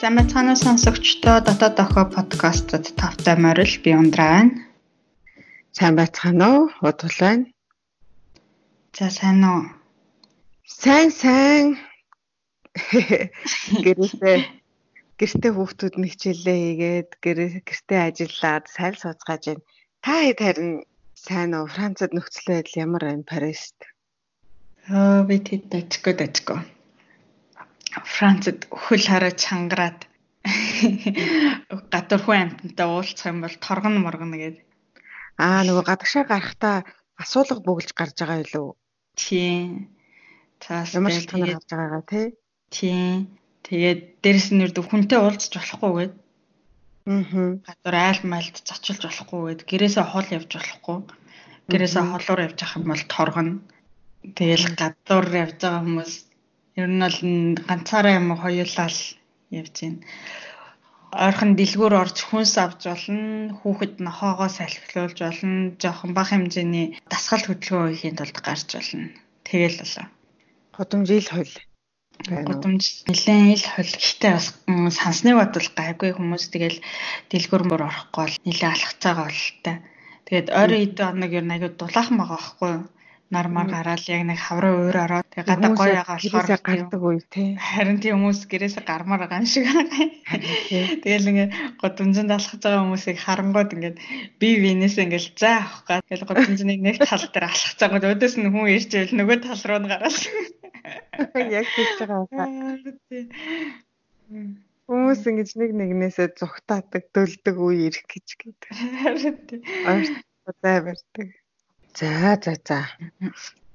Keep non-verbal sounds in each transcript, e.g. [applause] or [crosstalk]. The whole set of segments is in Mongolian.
Сайн уу сонсогчдоо дотоод охоо подкастт тавтай морил би ундраа байна. Сайн байцгаана уу? Удгал байна. За сайн уу? Сайн сайн. [laughs] Гэрээсээ гэртээ хүүхдүүд нэг хичээлээ хийгээд гэртээ ажиллаад сайл сууцгааж байна. Та хэд харин сайн уу? Францад нөхцөл байдал ямар байна Парист? Аа би тэт дажгүй дажгүй. Францад хөл хараа чангараад гадар хүн амтантай уулзах юм бол торгон моргоно гэдэг. Аа нөгөө гадагшаа гарахтаа асуулга бөглж гарч байгаа юу? Тийм. Цаас ямар шалтгаанаар гарч байгаагаа тий? Тийм. Тэгээд дээрэс нь нэрд хүнтэй уулзч болохгүй гээд. Аа. Гадар айл майлд зочилж болохгүй гээд гэрээсээ хол явж болохгүй. Гэрээсээ холоор явж авах юм бол торгоно. Тэгэл гадуур явж байгаа хүмүүс Ер нь бол ганцаараа юм хоёулаа л явж байна. Ойрхон дэлгүүр орж хүнс авч болно, хүүхэд нохоогоо салхилуулж болно, жоохон бага хэмжээний дасгал хөдөлгөөн хийхийн тулд гарч болно. Тэгэл болоо. Гудамж ил хол. Гудамж нэлээд ил хол. Гэхдээ бас сансныг бодвол гайгүй хүмүүс тэгэл дэлгүүр мөр орохгүй бол нэлээд алхацаагаа болтой. Тэгээд ойрын эдэн оног ер нь аягүй дулаахан байгаа байхгүй юу? Нар мар гараад яг нэг хаврын уур ороод тэгээ гадаа гоё ягаа болохоор гардаг үе тий. Харин тийм хүмүүс гэрээсээ гармаар байгаа юм шиг. Тэгэл ингээ годомжинд алхаж байгаа хүмүүсийг харангууд ингээ бие биенээсээ ингээл заа авах гад. Тэгэл годомжныг нэг тал дээр алхаж байгаа. Өдөөс нь хүн ирж ивэл нөгөө тал руу нь гараад. [laughs] Яг тийж байгаа. Хүмүүс ингэж нэг нэгнээсээ зүгтаадаг, дөлдөг үе ирэх гэж тий. Ойр зай барьдаг. За за за.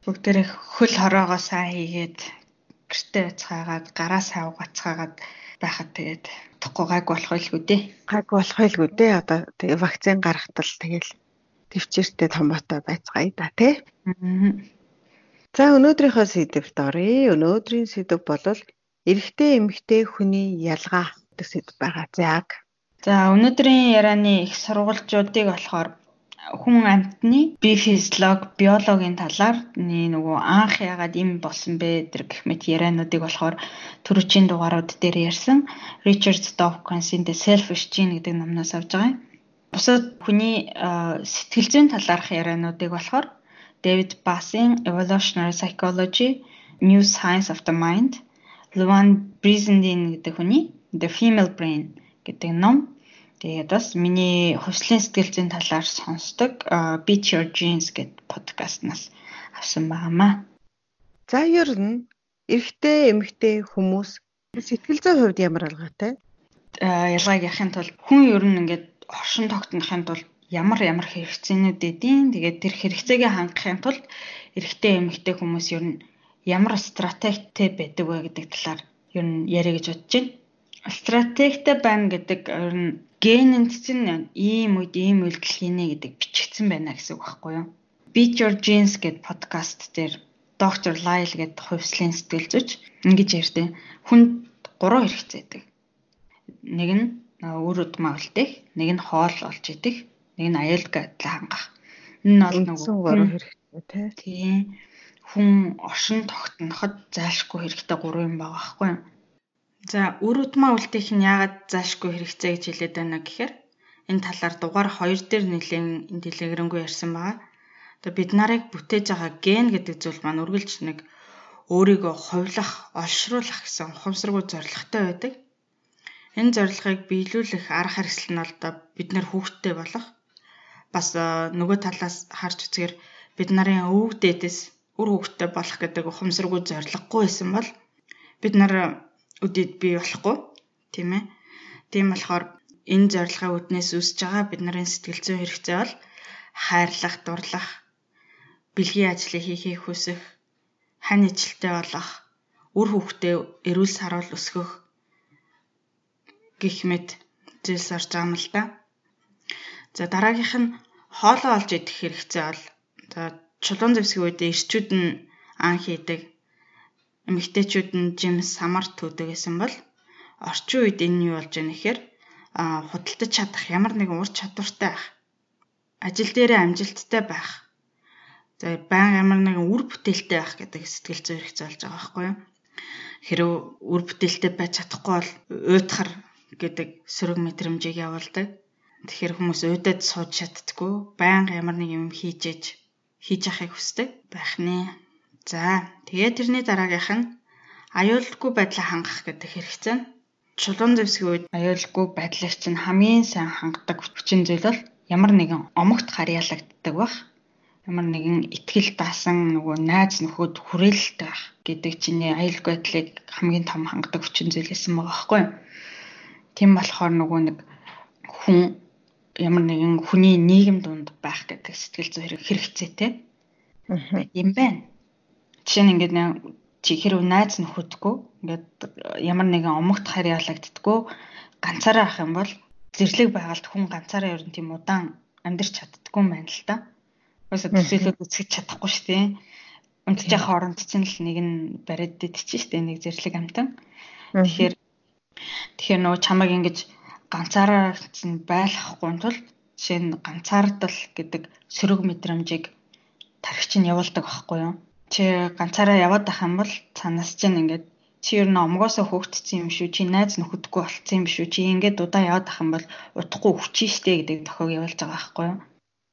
Бүгдээрээ хөл хороогоо сайн хийгээд гэртээ уцгаагаад гараа сайн угацгаагаад байхад тэгээд тухгүй гайг болох байлгүй дээ. Гайг болох байлгүй дээ. Одоо тэгээ вакцин гаргахтал тэгэл төвчээртэй томоотой байцгаая да тий. За өнөөдрийнхөө сэдвт оръё. Өнөөдрийн сэдв бол эрэгтэй эмэгтэй хүний ялгаа гэдэг сэдв байгаа. За. За өнөөдрийн ярианы их сурвалжуудыг болохоор хүн амьтны бие физиолог, биологийн талаар нөгөө анх яагаад им болсон бэ гэх мэт яриануудыг болохоор түрүүчийн дугаарууд дээр ярьсан Richard Dawkins-ийн The Selfish Gene гэдэг номноос авч байгаа юм. Бусад хүний сэтгэл зүйн талаарх яриануудыг болохоор David Bass-ийн Evolutionary Psychology, New Science of the Mind, Luan Brissenden гэдэг хүний The Female Brain гэдэг ном Тэгээд бас миний хувьслын сэтгэл зүйн талаар сонсдог Beat Your Jeans гэдэг подкастнаас авсан байнамаа. За ер нь эрэгтэй эмэгтэй хүмүүс сэтгэл зүйн хувьд ямар алгаатай? Ялгааг яхахын тулд хүн ер нь ингээд оршин тогтнохын тулд ямар ямар хэрэгцээнүүд эдийн тэгээд тэр хэрэгцээгээ хангахын тулд эрэгтэй эмэгтэй хүмүүс ер нь ямар стратегтэй байдаг вэ гэдэг талаар ер нь яриа гэж бодож байна. Стратегтэй байна гэдэг ер нь генэнд чинь ийм үед ийм үйлдэл хийнэ гэдэг бичигдсэн байна гэсэн үг байхгүй юу? Beat Your Genes гэдэг подкаст дээр доктор Лайл гэдэг хувьслын сэтгэл зүйч ингэж ярьдیں۔ Хүнд гурван хэрэгцээ байдаг. Нэг нь үр удмаа үлдээх, нэг нь хоол олж идэх, нэг нь аюулгүй байдлаа хангах. Энэ бол нэг гурван хэрэгцээ тийм. Хүн оршин тогтноход зайлшгүй хэрэгтэй гурван юм байгаа байхгүй юу? За үр удмаа үлдээх нь яагаад заашгүй хэрэгцээ гэж хэлээд байна гэхээр энэ талаар дугаар 2 дээр нэлээд дэлгэрэнгүй ярьсан байгаа. Тэгээ бид нарыг бүтээж байгаа ген гэдэг зүйл маань үргэлж нэг өөрийгөө хувилах, олшруулах гэсэн ухамсаргүй зорилготой байдаг. Энэ зорилгыг биелүүлэх арга хэрэгсэл нь одоо бид нар хүүхдтэй болох бас нөгөө талаас харж үзэхээр бид нарын өвөг дээдээс үр хүүхдтэй болох гэдэг ухамсаргүй зорилгогүй байсан бол бид нар үдэд бий болохгүй тийм ээ. Тийм болохоор энэ зорилгын үүднээс үүсэж байгаа бид нарын сэтгэл зүйн хэрэгцээ бол хайрлах, дурлах, бэлгийн ажлыг хийхийг хүсэх, хань ижилтэй болох, үр хүүхдээ эрүүл саруул өсгөх гэх мэт зүйлс орж байгаа юм л да. За дараагийнх нь хоолоо олж идэх хэрэгцээ бол за чулуун зэвсгийн үедээ ирчүүд нь ан хийдэг эмэгтэйчүүд нь жимс самар төдөг гэсэн бол орчин үед энэ юу болж байна гэхээр худалдаж чадах ямар нэгэн ур чадвартай байх. Ажил дээрээ амжилттай байх. За баян ямар нэгэн үр бүтээлтэй байх гэдэг сэтгэл зүй хэрэгцээ болж байгаа байхгүй юу? Хэрв үр бүтээлтэй байж чадахгүй бол уйтахар гэдэг сөрөг мэдрэмжийг явуулдаг. Тэгэхээр хүмүүс уйдаад сууж чаддгүй, байнга ямар нэг юм хийжээж хийж явахыг хүсдэг байх нэ. За, тэгээ тэрний дараагийнх нь аюулгүй байдлаа хангах гэдэг хэрэгцээ. Чулуун зэвсгийн үед аюулгүй байдлыг чинь хамгийн сайн хангадаг хүчин зүйл бол ямар нэгэн омогт харьяалагддаг бах ямар нэгэн ихтгэл даасан нөгөө найз нөхөд хүрээлэлтэй байх гэдэг чиний аюулгүй байдлыг хамгийн том хангадаг хүчин зүйл байсан байгаа байхгүй юу. Тийм болохоор нөгөө нэг хүн ямар нэгэн хүний нийгэм донд байх гэдэг сэтгэл зүй хэрэгцээтэй. Юм байна. Жишээ нь ингээд чи хэрв найз нөхөдгүй ингээд ямар нэгэн омогт харьяалагддггүй ганцаараа ах юм бол зэрлэг байгальд хүн ганцаараа ер нь тийм удаан амьдрч чаддгүй юм байна л та. Уусаа төсөөлөд үсгэж чадахгүй шүү дээ. Унтж явах хооронд чинь л нэг нь бариад идчихэж шүү дээ нэг зэрлэг амтан. Тэгэхээр тэгэхээр нөгөө чамайг ингэж ганцаараа чинь байлгахгүй тул жишээ нь ганцаардал гэдэг сөрөг мэдрэмжийг тархич нь явуулдаг байхгүй юу? Чи ганцаараа яваад ах юм бол цанаас чинь ингээд чи ер нь омгоосоо хөөгдсөн юм шүү. Чи найз нөхөдгүй болцсон юм шүү. Чи ингээд удаа яваад ах юм бол утахгүй хүчээ штэ гэдэг тохиог явуулж байгаа байхгүй юу?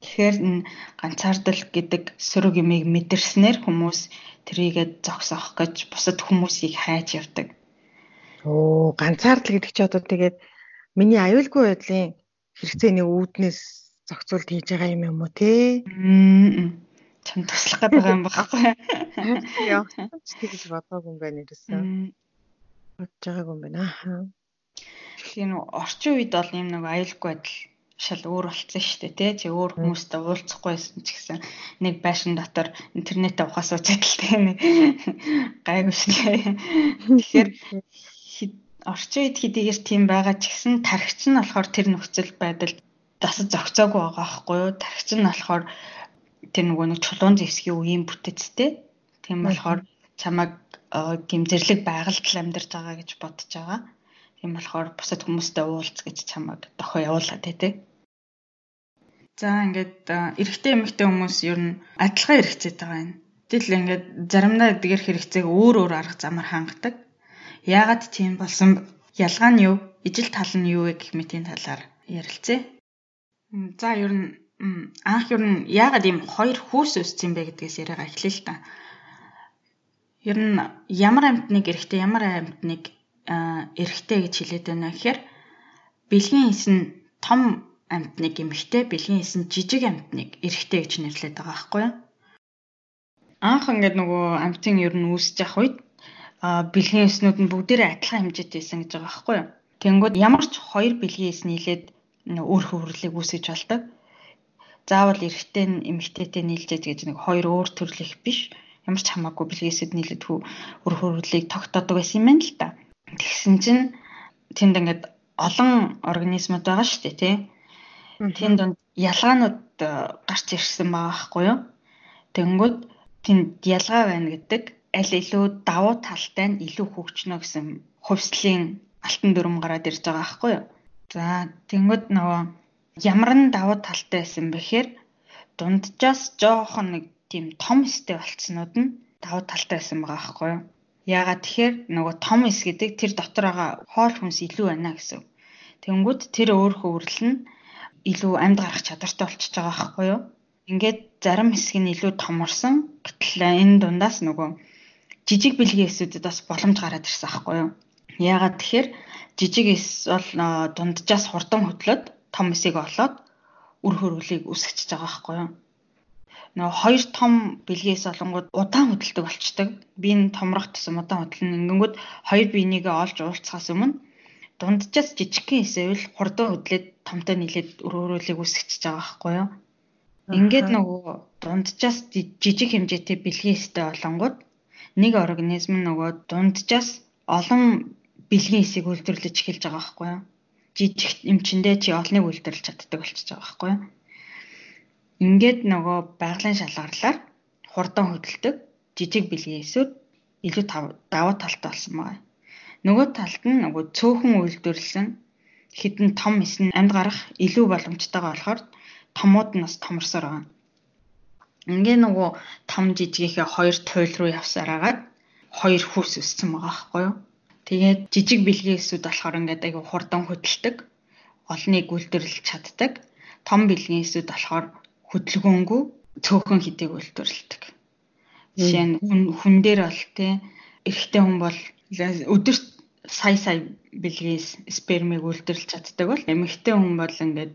Тэгэхээр энэ ганцаардал гэдэг сөрөг юмыг мэдэрснээр хүмүүс тэрийгэ зогсоох гэж бусад хүмүүсийг хайж явдаг. Оо, ганцаардал гэдэг чи одоо тэгээд миний аюулгүй байдлын хэрэгцээний үүднээс зохицуулт хийж байгаа юм юм уу те? Чам туслах гэдэг юм багхгүй. Яа, тэгж бодоогүй юм байна ерөөсөө. Бодож байгаагүй юм байна. Тэгэхээр орчин үед бол юм нэг аюулгүй байдал шал өөр болцсон шүү дээ тий. Чи өөр хүмүүстэй уулзахгүйсэн ч гэсэн нэг байшин дотор интернетээ ухаас уучаадaltaй нэг гайгүй шүү дээ. Тэгэхээр орчин үед хэдийгээр тийм байгаа ч гэсэн тархич нь болохоор тэр нөхцөл байдал дасаж зохицоогүй байгаа байхгүй юу? Тархич нь болохоор тэр нөгөө нэг чулуун зэвсгийн үеийн бүтэцтэй. Тийм болохоор чамайг гимзэрлэг байгальд амьдарч байгаа гэж бодож байгаа. Тийм болохоор бусад хүмүүстэй уулз гэж чамайг дохоо явуулаад тий. За ингээд эрэгтэй эмэгтэй хүмүүс ер нь адилхан хэрэгцээтэй байгаа юм. Тэгэл ингээд заримдаа эдгээр хэрэгцээг өөр өөр арга замаар хангадаг. Яагаад тийм болсон ялгаа нь юу? Ижил тал нь юу вэ гэх мэтийн талаар ярилцъя. За ер нь анх ер нь яагаад ийм хоёр хүүс өссөн бэ гэдгээс яриагаа эхлэе л та. Ер нь ямар амьтныг эрэгтэй ямар амьтныг эрэгтэй гэж хэлээд байна гэхээр бэлгийн хис нь том амьтныг эмэгтэй, бэлгийн хис нь жижиг амьтныг эрэгтэй гэж нэрлэдэг байгаа байхгүй юу? Анх ингээд нөгөө амьтын ер нь үүсэж явах үед бэлгийн эснүүд нь бүгдээрээ адилхан хэмжээтэй байсан гэж байгаа байхгүй юу? Тэнгүүд ямар ч хоёр бэлгийн эс нийлээд өөр хөврлийг үүсгэж болдог. Заавал эрэгтэй нь эмэгтэйтэй нийлжээд гэж нэг хоёр өөр төрлөх биш. Ямар ч хамаагүй бэлгийн эсэд нийлээд өөр хөврлийг тогтоодог байсан юм байна л та. Тэгсэн чинь тэнд ингээд олон организмууд байгаа шүү дээ тий. Тийм донд ялгаанууд э, гарч ирсэн байгаа байхгүй юу? Тэнгүүд тэнд ялгаа байна гэдэг аль илүү давуу талтай нь илүү хөгжнө гэсэн хувьслын алтан дүрм гараад ирж байгаа байхгүй юу? За тэнгүүд нөгөө ямар нь давуу талтай байсан бэхээр дунджаас жоохон нэг тийм том эстэй болцснууд нь давуу талтай байсан байгаа байхгүй юу? Яагаад тэгэхээр нөгөө том эс гэдэг тэр дотор байгаа хоол хүнс илүү байна гэсэн. Тэнгүүд тэр өөрөө үрэл нь илүү амьд гарах чадвартай болчихж байгаа байхгүй юу? Ингээд зарим хэсэг нь илүү томорсон. Гэтэл энэ дундаас нөгөө жижиг бэлгийн эсүүдэд бас боломж гараад ирсэн байхгүй юу? Яагаад тэгэхээр жижиг эс бол дунджаас хурдан хөдлөөд том эсийг олоод үр хөрвөлийг үсгэж байгаа байхгүй юу? нөгөө хоёр том бэлгээс олонгууд удаан хөдөлдөг болчдөг. Би энэ томрох тусам удаан хөдлөн ингэнгүүт хоёр биенийгээ олж уулзахаас өмнө дунджаас жижигхэн эсэвэл хурдан хөдлөөд томтой нийлээд өрөөрөлийг үсгэж байгаа байхгүй юу? Ингээд нөгөө дунджаас жижиг хэмжээтэй бэлгийн эстэй олонгууд нэг организм нөгөө дунджаас олон бэлгийн эсийг үйлдвэрлэж эхэлж байгаа байхгүй юу? Жижиг эмчэндээ чи олныг үйлдвэрлэж чаддаг болчихж байгаа байхгүй юу? Ингээд нөгөө байгалийн шалгарлаар хурдан хөдөлдөг жижиг бэлгийн эсүүд илүү давуу талтай болсон байна нөгөө талд нь нөгөө цөөхөн үйлдвэрлсэн хідэн том эс нь амьд гарах илүү боломжтойгоо болохоор томууд нь бас томорсоор байгаа. Ингээ нөгөө том жижигийнхээ хоёр туйл руу явсараагаад хоёр хүүс өссөн байгаа байхгүй юу. Тэгээд жижиг бэлгийн эсүүд болохоор ингээд айгу хурдан хөдөлдөг. Олныг үйлдвэрлэж чаддаг. Том бэлгийн эсүүд болохоор хөдөлгөөнгүй цөөхөн хэдийг үйлдвэрлэдэг. Жишээ нь хүн дээр бол те эрэгтэй хүн бол өдөрт сая сая бэлгийн спермийг үйлдвэрлэж чаддаг бол эмэгтэй хүн бол ингээд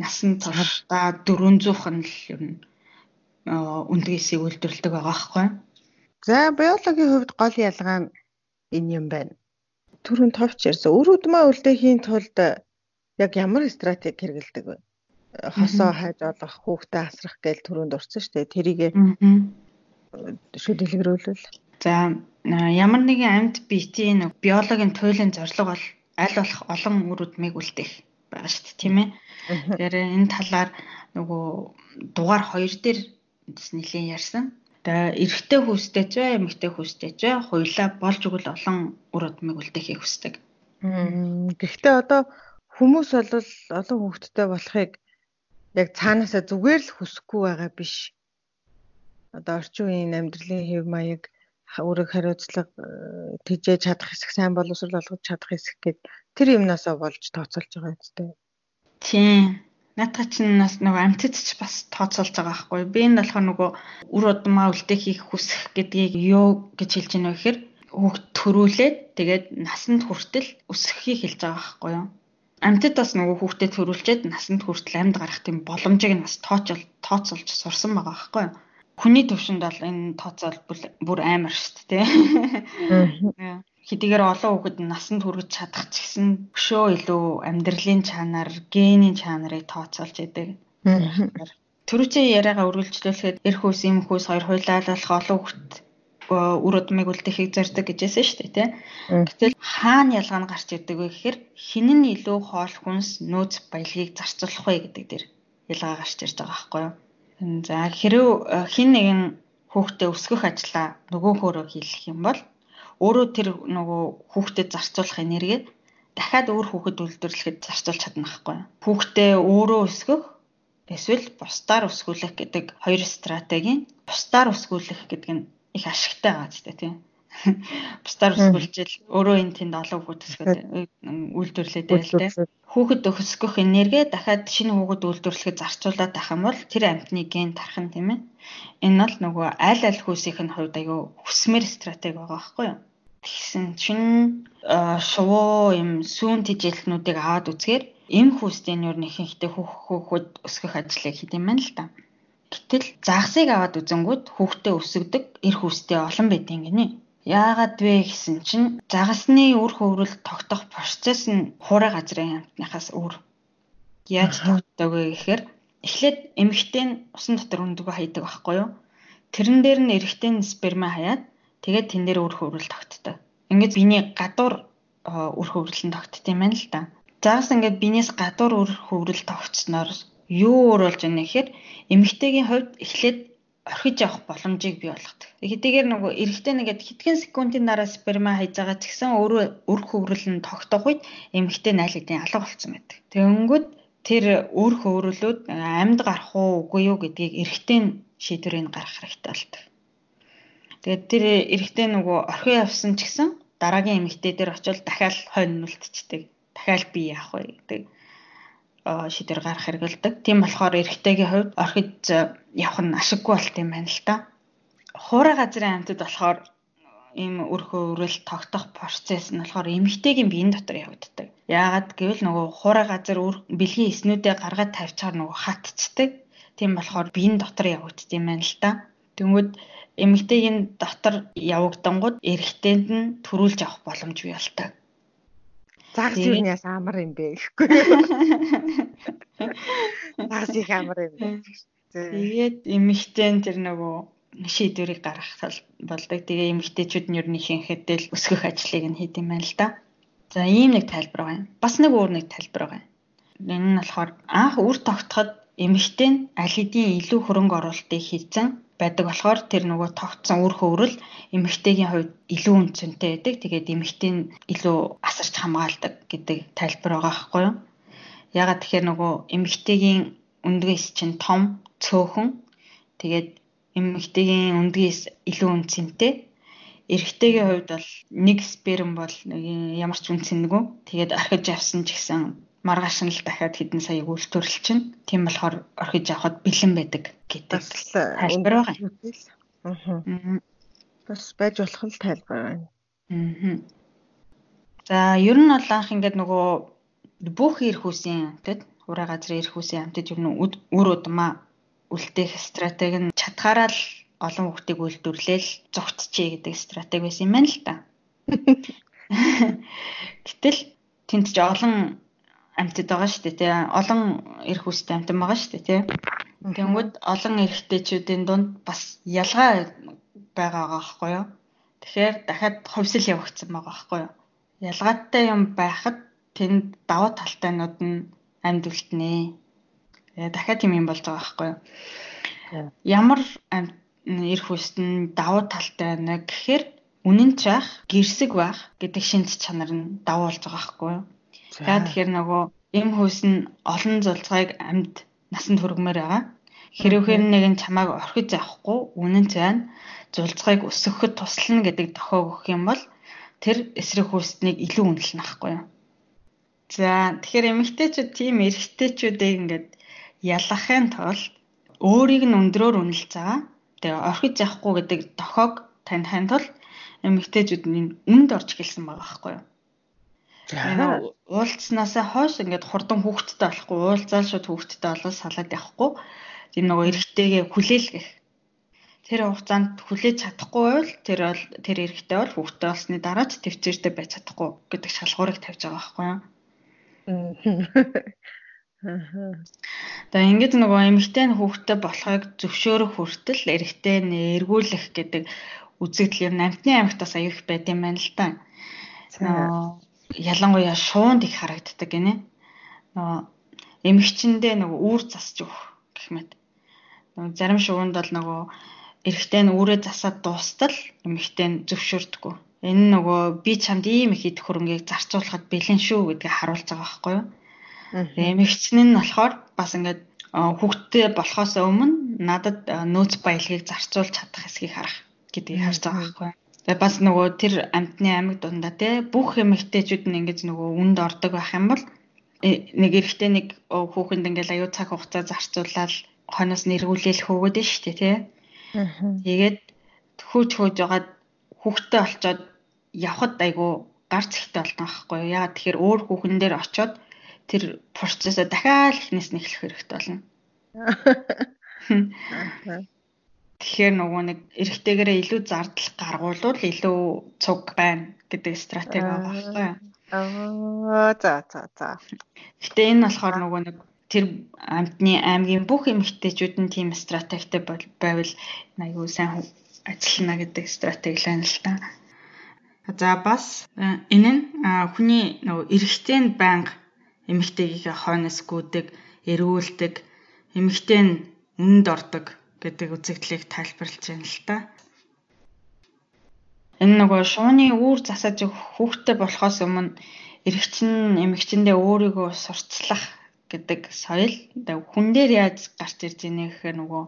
насан туршдаа 400х нь л ер нь үндгээсийг үйлдвэрлэдэг байгаа байхгүй. За биологийн хувьд гол ялгаа нь энэ юм байна. Түрүүн товч ярьсан. Өр үдмээ үлдээхийн тулд яг ямар стратеги хэрэгэлдэг вэ? Хосоо хайж олох, хүүхдээ асрах гээл түрүүнд дурсан шүү дээ. Тэрийг шүү дэлгэрүүлвэл. За ямар нэгэн амьд биетийн биологийн туйлын зорилго бол аль болох олон үр үдмийг үлдээх байгаа шүү дээ, тийм ээ. Тэгэхээр энэ талаар нөгөө дугаар 2 дээр нэлийн ярьсан. Тэгээ эрэгтэй хүүстэй ч бай, эмэгтэй хүүстэй ч бай хоёлаа болж өгөл олон үр удмыг үлдээхийг хүсдэг. Гэхдээ одоо хүмүүс бол олон хүүхэдтэй болохыг яг цаанаасаа зүгээр л хүсэхгүй байгаа биш. Одоо орчин үеийн амьдралын хэв маяг үүрэг хариуцлага э, тэжээж чадах хэсэг сайн боловсрол олгож чадах хэсэг гэд тэр юмнасаа болж тооцоолж байгаа юм зү. Тийм. Наадах чинь бас нөгөө амьтад ч бас тооцоолж байгаа байхгүй. Би энэ болохоор нөгөө үр удмаа үлдэхийг хүсэх гэдгийг юу гэж хэлж байна вэ гэхээр хүүхд төрүүлээд тэгээд насанд хүртэл өсөхийг хэлж байгаа байхгүй юу. Амьтад бас нөгөө хүүхдэд төрүүлчихэд насанд хүртэл амьд гарах тийм боломжийг нь бас тооцоол тооцоолж сурсан байгаа байхгүй юу. Хүний төвшөнд бол энэ тооцоол бүр амар шүү дээ. Хэдийгээр олон хүүхэд насанд хүрэж чадах ч гэсэн өшөө илүү амьдралын чанар, генийн чанарыг тооцоолж идэг. Төрүүчийн яриагаа үргэлжлүүлэхэд эр хөөс эм хөөс хоёр хуйлаалах олон хүүхэд үр удмыг үлдэхийг зорддог гэжсэн шүү дээ тий. Гэтэл хаана ялгаа нь гарч ирдэг вэ гэхээр хин нь илүү хоол хүнс нөөц баялагийг зарцуулах вэ гэдэг дээр ялгаа гарч ирж байгаа байхгүй юу. За хэрв хин нэгэн хүүхдээ өсгөх ажлаа нөгөө хөөрөө хийх юм бол өөрөө тэр нөгөө хүүхдэд зарцуулах энергийг дахиад өөр хүүхэд үйлдвэрлэхэд зарцуулж чадна байхгүй. Хүүхдээ өөрөө өсгөх эсвэл бусдаар өсгүүлэх гэдэг хоёр стратегийн бусдаар өсгүүлэх гэдэг нь их ашигтай байгаа ч тийм. [laughs] Бусдаар өсгүүлжэл өөрөө энэ тэнд олон хүүхэд өсгөөд үйлдвэрлээд байл те. Хүүхэд өсгөх энерги дахиад шинэ хүүхэд үйлдвэрлэхэд зарцуулаад байх юм бол тэр амтны ген тархан тийм ээ. Энэ бол нөгөө аль аль хүйсийнх нь хувьд аюу хүсмэр стратеги байгаа байхгүй юу? Тэгсэн чинь шувуу юм сүүн тижилтнүүдийг аваад үзэхээр эм хүүстийн юу нэг ихэнхдээ хүүхэд өсгөх ажлыг хийх юм байна л та. Гэтэл загсыг аваад үзэнгүүт хүүхдээ өсгдөг эр хүүстэй олон байдгийн гинэ. Яагаад вэ гэсэн чинь загасны үр хөврөл тогтох процесс нь хуурай газрын амтныхаас өөр. Яаж тогтдог вэ гэхээр эхлээд эмэгтэй нь усан дотор өндөгөө хайдаг байхгүй юу? Тэрэн дээр нь эрэгтэй нь сперма хаяад Тэгээд тэн дээр үр хөврөл тогтдог. Ингээд биений гадуур үр хөврөл нь тогтд юм байна л да. Заагс ингээд биенээс гадуур үр хөврөл тогтсноор юу өөр болж байна гэхээр эмэгтэйгийн хувьд эхлээд орхиж явах боломжийг бий болгодог. Хэдийгээр нөгөө эрэгтэй нэгэд хэдхэн секундын дараа сперма хайж байгаа ч гэсэн өөрөө үр хөврөл нь тогтох үед эмэгтэй найл хэдийн алга болсон байдаг. Тэгэнгүүт тэр үр хөврөлүүд амьд гарах уу үгүй юу гэдгийг эрэгтэй шийдвэрийг гаргах хэрэгтэй болдог. Тэгээд тэр эрэгтэй нөгөө орхио явсан ч гэсэн дараагийн эмэгтэй дээр очивол дахиад хойно нүлтчдэг. Дахиад би яах вэ гэдэг шийдвэр гаргах хэрэгэлдэг. Тийм болохоор эрэгтэйгийн хувьд орхиж явах нь ашиггүй болт юм байна л та. Хуурай газрын амьтад болохоор ийм өрхөө өрөл тогтох процесс нь болохоор эмэгтэйгийн биеийн дотор явагддаг. Яагаад гэвэл нөгөө хуурай газар бэлгийн эснүүдээ гаргаад тавьчихаар нөгөө хатцдаг. Тийм болохоор биеийн дотор явагддаг юм байна л та. Тэнгүүд эмэгтэйгийн дотор явагдангууд эрэгтэйнд нь төрүүлж авах боломж бий болтой. Загас юу яас амар юм бэ гэхгүй. [laughs] Загас их амар юм. Тэгээд эмэгтэй нь тэр нөгөө шийдвэрийг гаргах болдог. Тэгээ эмэгтэйчүүд нь ер нь ихэнхдээ л өсгөх ажлыг нь хийд юм байна л да. За ийм нэг тайлбар байна. Бас нэг өөр нэг тайлбар байна. Энэ нь болохоор анх үр тогтоход эмэгтэй нь аль хэдийн илүү хөрөнгө оруулалтыг хийцэн байдаг болохоор тэр нөгөө тогтсон үр хөврөл эмэгтэйгийн хувьд илүү үнцэнтэй байдаг. Тэгээд эмэгтэй нь илүү асарч хамгаалдаг гэдэг тайлбар байгаа байхгүй юу? Ягаад тэгэхээр нөгөө эмэгтэйгийн өндгөөс чинь том, цөөхөн. Тэгээд эмэгтэйгийн өндгөөс илүү үнцэнтэй. эрэгтэйгийн хувьд бол нэг сперм бол ямар ч үнцэнгүй. Тэгээд орхиж авсан ч гэсэн маргааш нь л дахиад хэдэн саяг үйлдвэрлэл чинь. Тийм болохоор орхиж авахд бэлэн байдаг гэдэг тайлбар байгаа юм. Аа. Бас байж болох л тайлбар байна. Аа. За ер нь бол анх ингээд нөгөө бүх эрх үсийн амтд ураа газрын эрх үсийн амтд ер нь үр удмаа үлдээх стратеги нь чадхаараа л олон хүүхдийг үйлдвэрлээл зогтчихъя гэдэг стратеги байсан юм байна л та. [laughs] Гэтэл тэнд ч олон амьтад байгаа шүү дээ тий. Олон эрх үстэй амьтан байгаа шүү дээ тий. Тэнгүүд олон эрхтэйчүүдийн дунд бас ялгаа байгаа байхгүй юу? Тэгэхээр дахиад хувьсэл явагдсан байгаа байхгүй юу? Ялгаатай юм байхад тэнд даваа талтайнууд нь амьд үлднэ. Дахиад тийм юм болж байгаа байхгүй юу? Ямар эрх үст нь давуу талтай байна гэхээр үнэн ч ах гэрсэг байх гэдэг шинж чанар нь давуу болж байгаа байхгүй юу. За тэгэхээр нөгөө эм хүйс нь олон зулцгааг амьд насанд хүргэмээр байгаа. Хэрвээ нэг нь чамааг орхиж авахгүй үнэн цайна зулцгааг өсгөхөд туслана гэдэг дохиог өгөх юм бол тэр эсрэг хүйстнийг илүү үнэлнэ байхгүй юу. За тэгэхээр эмэгтэйчүүд тийм эрэгтэйчүүдийг ингээд ялахын тулд өөрийг нь өндрөөр үнэлж байгаа тэгээ орхиж явахгүй гэдэг дохоог таних тул эмэгтэйчүүд нь үнд орж гэлсэн байгаа байхгүй юу. За уулцснаасаа хойш ингээд хурдан хүүхдтэй болохгүй уулзаал шууд хүүхдтэй болоод салаад явахгүй тийм нөгөө эрэгтэйгээ хүлээлгэх. Тэр хугацаанд хүлээж чадахгүй бол тэр бол тэр эрэгтэй бол хүүхдтэй болсны дараа ч төвчээртэй байж чадахгүй гэдэг шалгуурыг тавьж байгаа байхгүй юу. Тэгээ ингээд нөгөө эмэгтэй нь хүүхдтэй болохыг зөвшөөрөх хүртэл эрэгтэй нь эргүүлэх гэдэг үзэгдэл нь амтны аймагтаас аюу их байд юм байна л да. Нөгөө ялангуяа шуунд их харагддаг гинэ. Нөгөө эмэгчэндээ нөгөө үүр засч өгөх гэх мэт. Нөгөө зарим шуунд бол нөгөө эрэгтэй нь үүрээ засаад дуустал эмэгтэй нь зөвшөөрдөггүй. Энэ нөгөө би чамд ийм их идэх хөрөнгийг зарцуулахад бэлэн шүү гэдгийг харуулж байгаа байхгүй юу? Эмэгчэн нь болохоор бас ингээд хүүхдтэй болохоос өмнө надад нөөц баялагийг зарцуулж чадах эсхийг харах гэдгийг харж байгаа байхгүй. Тэгээ бас нөгөө тэр амтны аймаг дундаа те бүх эмэгтэйчүүд нь ингэж нөгөө үнд ордог байх юм бол э, нэг эрэхтэй нэг хүүхэнд ингээл аюу цаг хугацаа зарцуулаад хоноос нэргүүлээл хөөгд нь дээ тий. Тэгээд хөөж хөөж байгаад хүүхдтэй олцоод явхад айгу гар зихтэй болтон байхгүй юу. Яагаад тэгэхээр өөр хүүхэн дээр очиод тэр процессоо дахиад эхнээс нь эхлэх хэрэгтэй болно. [laughs] [laughs] Тэгэхээр нөгөө нэг эрэгтэйгээрээ илүү зардал гаргуулвал илүү цуг байна гэдэг стратеги байгаа байхгүй юу? Аа за за за. Гэтэ энэ болохоор нөгөө нэг тэр амтны аймгийн бүх эмэгтэйчүүд нь тийм стратегтэй байвал аюу сайн ажиллана гэдэг стратеги л байна л та. За бас э, энэ нь хүний нөгөө эрэгтэй нь байнга эмэгтэйгийнхээ хойноос гүдэг, эргүүлдэг, эмэгтэй нь үнэнд ордог гэдэг үзэгдлийг тайлбарлаж байна л та. Энэ нөгөө шууны үүр засаж хүүхдтэй болохоос өмнө эрэгчин эмэгчэндээ өөрийгөө сурцлах гэдэг соёл хүн дээр яаж гарч иржийнэ гэхээр нөгөө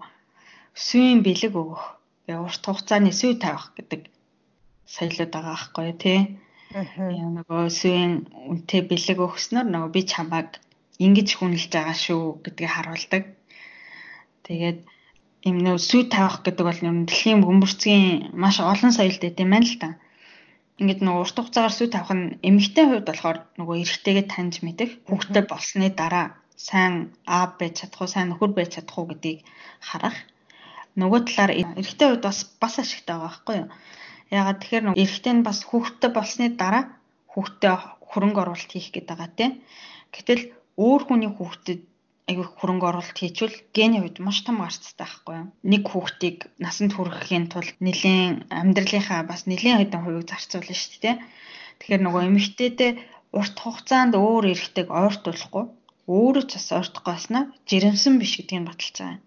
сүвийн бэлэг өгөх. Тэгээ урт хугацааны сүв тавих гэдэг соёлууд байгаа байхгүй тий. Яа нөгөө сүвэн үнтэй бэлэг өгснөр нөгөө би чамайг ингэж хүнэлж байгаа шүү гэдгийг харуулдаг. Тэгээд юм нөө сүй тавих гэдэг бол юм дэлхийн бөмбөрцгийн маш олон өгд юм байна л та. Ингээд нөгөө урт хугацаагаар сүй тавих нь эмэгтэй хувьд болохоор нөгөө эрэгтэйгээ таньж мэдэх хүүхдтэй болсны дараа сайн аав байж чадах уу, сайн нөхөр байж чадах уу гэдгийг харах. Нөгөө талаар эрэгтэй хувьд бас бас ашигтай байгаа байхгүй юу? Ягаад тэгэхээр нэг эрэгтэй нь бас хүүхдтэй болсны дараа хүүхдтэй хөрөнгө оруулалт хийх гээд байгаа тийм. Гэтэл өөр хүний хүүхдэд айгүй хөрөнгө оруулалт хийчихвэл гений хувьд маш том гарцтай байхгүй юу. Нэг хүүхдийг насанд хүрэхийн тулд нэлийн амьдралынхаа бас нэлийн хэдэн хувийг зарцуулна шүү дээ. Тэгэхээр нөгөө эмэгтэйдээ урт хугацаанд өөр эрэгтэйг ойртуулахгүй өөрөө ч бас ойртохгүй байснаа жирэмсэн биш гэдгийг баталж байгаа.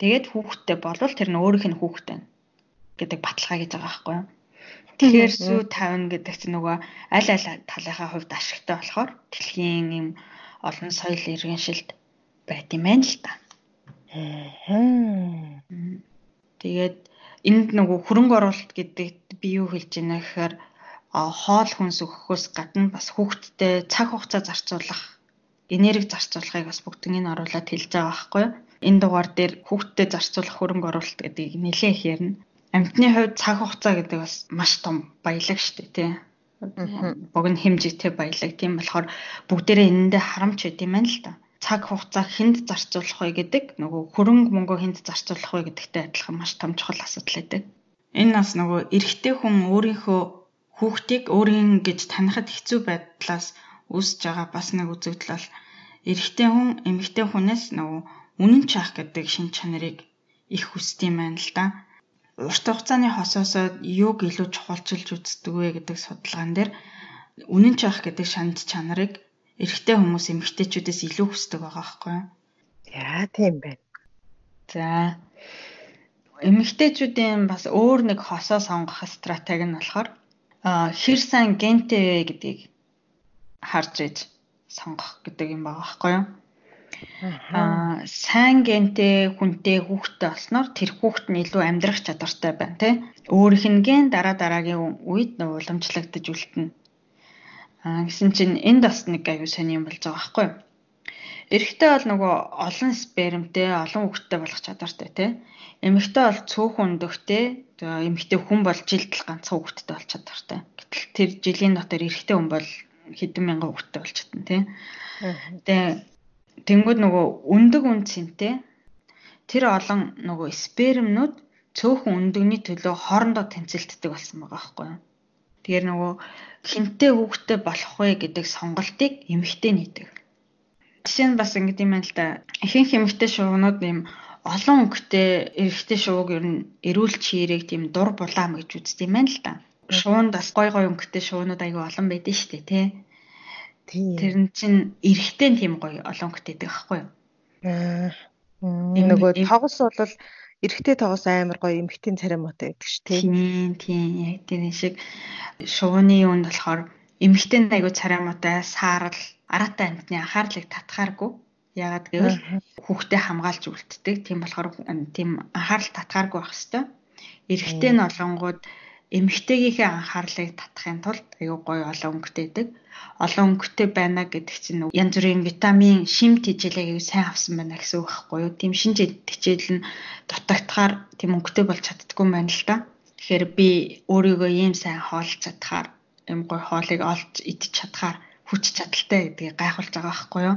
Тэгээд хүүхдтэй болвол тэр нь өөрийнх нь хүүхдтэй гэдэг баталгаа гэж байгаа байхгүй юу. Тэгэхээр сүү 50 гэдэг чинь нөгөө аль аль талынхаа хувьд ашигтай болохоор дэлхийн юм олон соёл иргэншилд байт юм байна л та. Тэгээд энд нөгөө хөрөнгө оруулалт гэдэг би юу хэлж байна гэхээр хоол хүнс өгөхөөс гадна бас хүүхдтэй цаг хугацаа зарцуулах, энерги зарцуулахыг бас бүгднийг оруулаад хэлж байгаа байхгүй юу? Энэ дугаар дээр хүүхдтэй зарцуулах хөрөнгө оруулалт гэдгийг нэлээд их ярина. Амьтны хувьд цаг хугацаа гэдэг бас маш том баялаг шүү дээ, тий богино хэмжээтэй баялаг. Тийм болохоор бүгдээрээ энэндээ харамч байд юм байна л да. Цаг хугацаа хүнд зарцуулах вэ гэдэг нөгөө хөрөнгө мөнгө хүнд зарцуулах вэ гэдэгтэй адилхан маш том чухал асуудал байдаг. Энэ нас нөгөө эрэгтэй хүн өөрийнхөө хүүхдийг өөрийн гэж танихад хэцүү байдлаас үүсэж байгаа бас нэг үзэгдэл бол эрэгтэй хүн эмэгтэй хүнээс нөгөө үнэн чаах гэдэг шин чанарыг их хүсдэг юм байна л да урт хугацааны хосоосоо юуг илүү чухалчилж үздэг вэ гэдэг судалгаан дээр үнэн ч ах гэдэг шанд чанарыг эрэгтэй хүмүүс эмэгтэйчүүдээс илүү хүсдэг байгаа байхгүй юу? Яа тийм байна. За эмэгтэйчүүдийн бас өөр нэг хосоо сонгох стратеги нь болохоор хэр сайн гентэй вэ гэдгийг харж иж сонгох гэдэг юм байгаа байхгүй юу? Аа сайн гентэй хүнтэй хүүхдтэй болсноор тэр хүүхд нь илүү амьдрах чадвартай байна тий. Өөрийнх нь ген дараа дараагийн үед нөө уламжлагдаж үлдэнэ. Аа гэсэн чинь энд бас нэг аюу сони юм болж байгаа байхгүй юу? Эрэгтэй бол нөгөө олон спермтэй, олон хүүхдтэй болох чадвартай тий. Эмэгтэй бол цөөхөн өндөгтэй, эмэгтэй хүн бол жилд л ганцхан хүүхдтэй болж чадвартай. Гэтэл тэр жилийн дотор эрэгтэй хүн бол хэдэн мянган хүүхдтэй болж чадна тий. Тэгээ Тэнгүүд нөгөө өндөг үн цэнтэй тэр олон нөгөө спермнүүд цөөхөн өндөгний төлөө хоорондоо тэнцэлддэг болсон байгаа байхгүй юу. Тэгэхээр нөгөө хинтээ хүүхдтэй болох вэ гэдэг сонголтыг эмэгтэй нийдэг. Жишээ нь бас ингэдэм юм л да. Ихэнх эмэгтэй шувнууд юм олон өнгөтэй эрэгтэй шувууг ер нь эрүүл чирэг тийм дур булаам гэж үздэг юм байна л да. Шуунд бас гой гой өнгөтэй шуунууд аягүй олон байдаг шүү дээ, тий. Тэр нь чинь эрэхтэн тийм гоё олонгот идэх байхгүй юу? Аа. Нөгөө тогос бол эрэхтэй тогос амар гоё эмхтэн царамуутай гэдэг ш тий. Тийм тийм яг тэр шиг шувууны юунд болохоор эмхтэн айгу царамуутай саарл араатай амьтны анхаарлыг татхааргүй. Яагаад гэвэл хүүхдээ хамгаалж үлддэг. Тийм болохоор тийм анхаарал татхааргүй байх хэвээр. Эрэхтэй нь олонгууд эмэгтэйгийнхээ анхаарлыг татахын тулд аюу гоё олон өнгөтэй байдаг. Олон өнгөтэй байна гэдэг чинь янз бүрийн витамин, шим аюу сайн авсан байна гэсэн үг байхгүй юу? Тийм шин тэжээл нь дутагдахаар тийм өнгөтэй болж чаддгүй юм байна л да. Тэгэхээр би өөрийгөө ийм сайн хоолж чадхаар, ийм гоё хоолыг олж идэж чадхаар хүч чадaltaй гэдгийг гайхуулж байгаа байхгүй юу?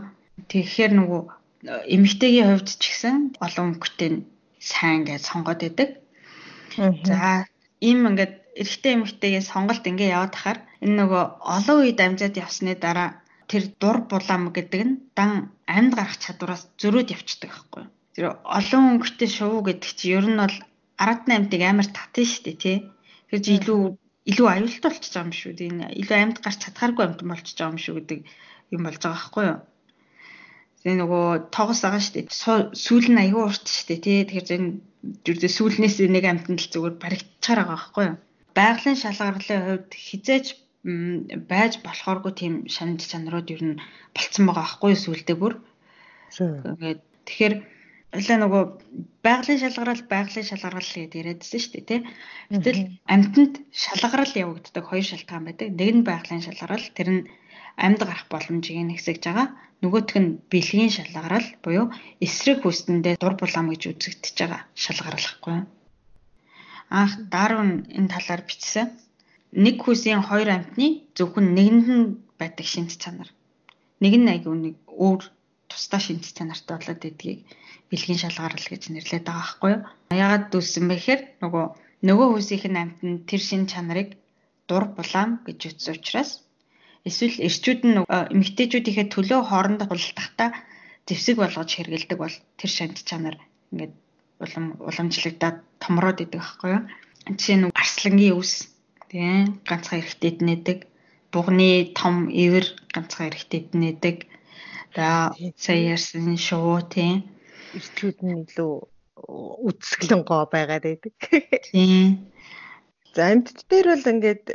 Тэгэхээр нөгөө эмэгтэйгийн хувьд ч гэсэн олон өнгөтэй сайн гэж сонгоод байдаг. За ийм ингээд эрэгтэй эмэгтэйгээ сонголт ингээ яваад тахаар энэ нөгөө олон үед амжаад явсны дараа тэр дур булам гэдэг нь дан амьд гарах чадвараас зөрөөд явцдаг байхгүй. Тэр олон өнгөтэй шувуу гэдэг чинь ер нь бол 18-ыг амар татна шүү дээ тий. Тэгэхээр илүү илүү аюултай болчихж байгаа юм шүү. Энэ илүү амьд гарч чадхааргүй амьд болчихж байгаа юм шүү гэдэг юм болж байгаа байхгүй юу? Тэгээ нөгөө тоогоос байгаа шүү дээ. Сүүл нь аюу урт шүү дээ тий. Тэгэхээр энэ зүрдээ сүүлнээс нэг амьтанд л зүгээр баригдчихаар байгаа байхгүй юу? Байгалийн шалгарлын хувьд хизээж байж болохооргүй тийм шанд чанарууд ер нь болцсон байгаа байхгүй юу сүулдэ бүр. Тэгээд тэгэхээр Улаа нөгөө байгалийн шалгарал байгалийн шалгарал гэдээ яриадсэн шүү дээ тий. Гэтэл амьтанд шалгарал явагддаг хоёр шалтгаан байдаг. Нэг нь байгалийн шалгарал тэр нь амьд гарах боломжийг нэгсэж байгаа. Нөгөөх нь бэлгийн шалгарал буюу эсрэг хүстэндээ дур булаам гэж үзэгдэж байгаа шалгарал гэхгүй юу анх Дарвин энэ талаар бичсэн. Нэг хүсийн хоёр амьтны зөвхөн нэгэнд нь байдаг шинж чанар. Нэг нь айгүй нэг өөр тусдаа шинж чанартай болоод байдгийг бэлгийн шалгарал гэж нэрлэдэг байгаа байхгүй юу? Яагаад дүүсэн бэ гэхээр нөгөө нөгөө хүсийнх нь амьт нь тэр шинж чанарыг дур булаам гэж үзсэн учраас эсвэл эрчүүд нь эмэгтэйчүүдийнхээ төлөө хоорондоо хулалдахдаа зэвсэг болгож хэрэгэлдэг бол тэр шинж чанар ингээд улам уламжлагдаад томроод идэг байхгүй юу. Жишээ нь арслангийн үс тийм ганцхан эрэхтэйд нэдэг. Дугны том ивэр ганцхан эрэхтэйд нэдэг. За сая ярьсан шувуу тийм эрчүүд нь илүү үсгэлэн гоо байгаад байдаг. Тийм. За амьтд дээр бол ингээд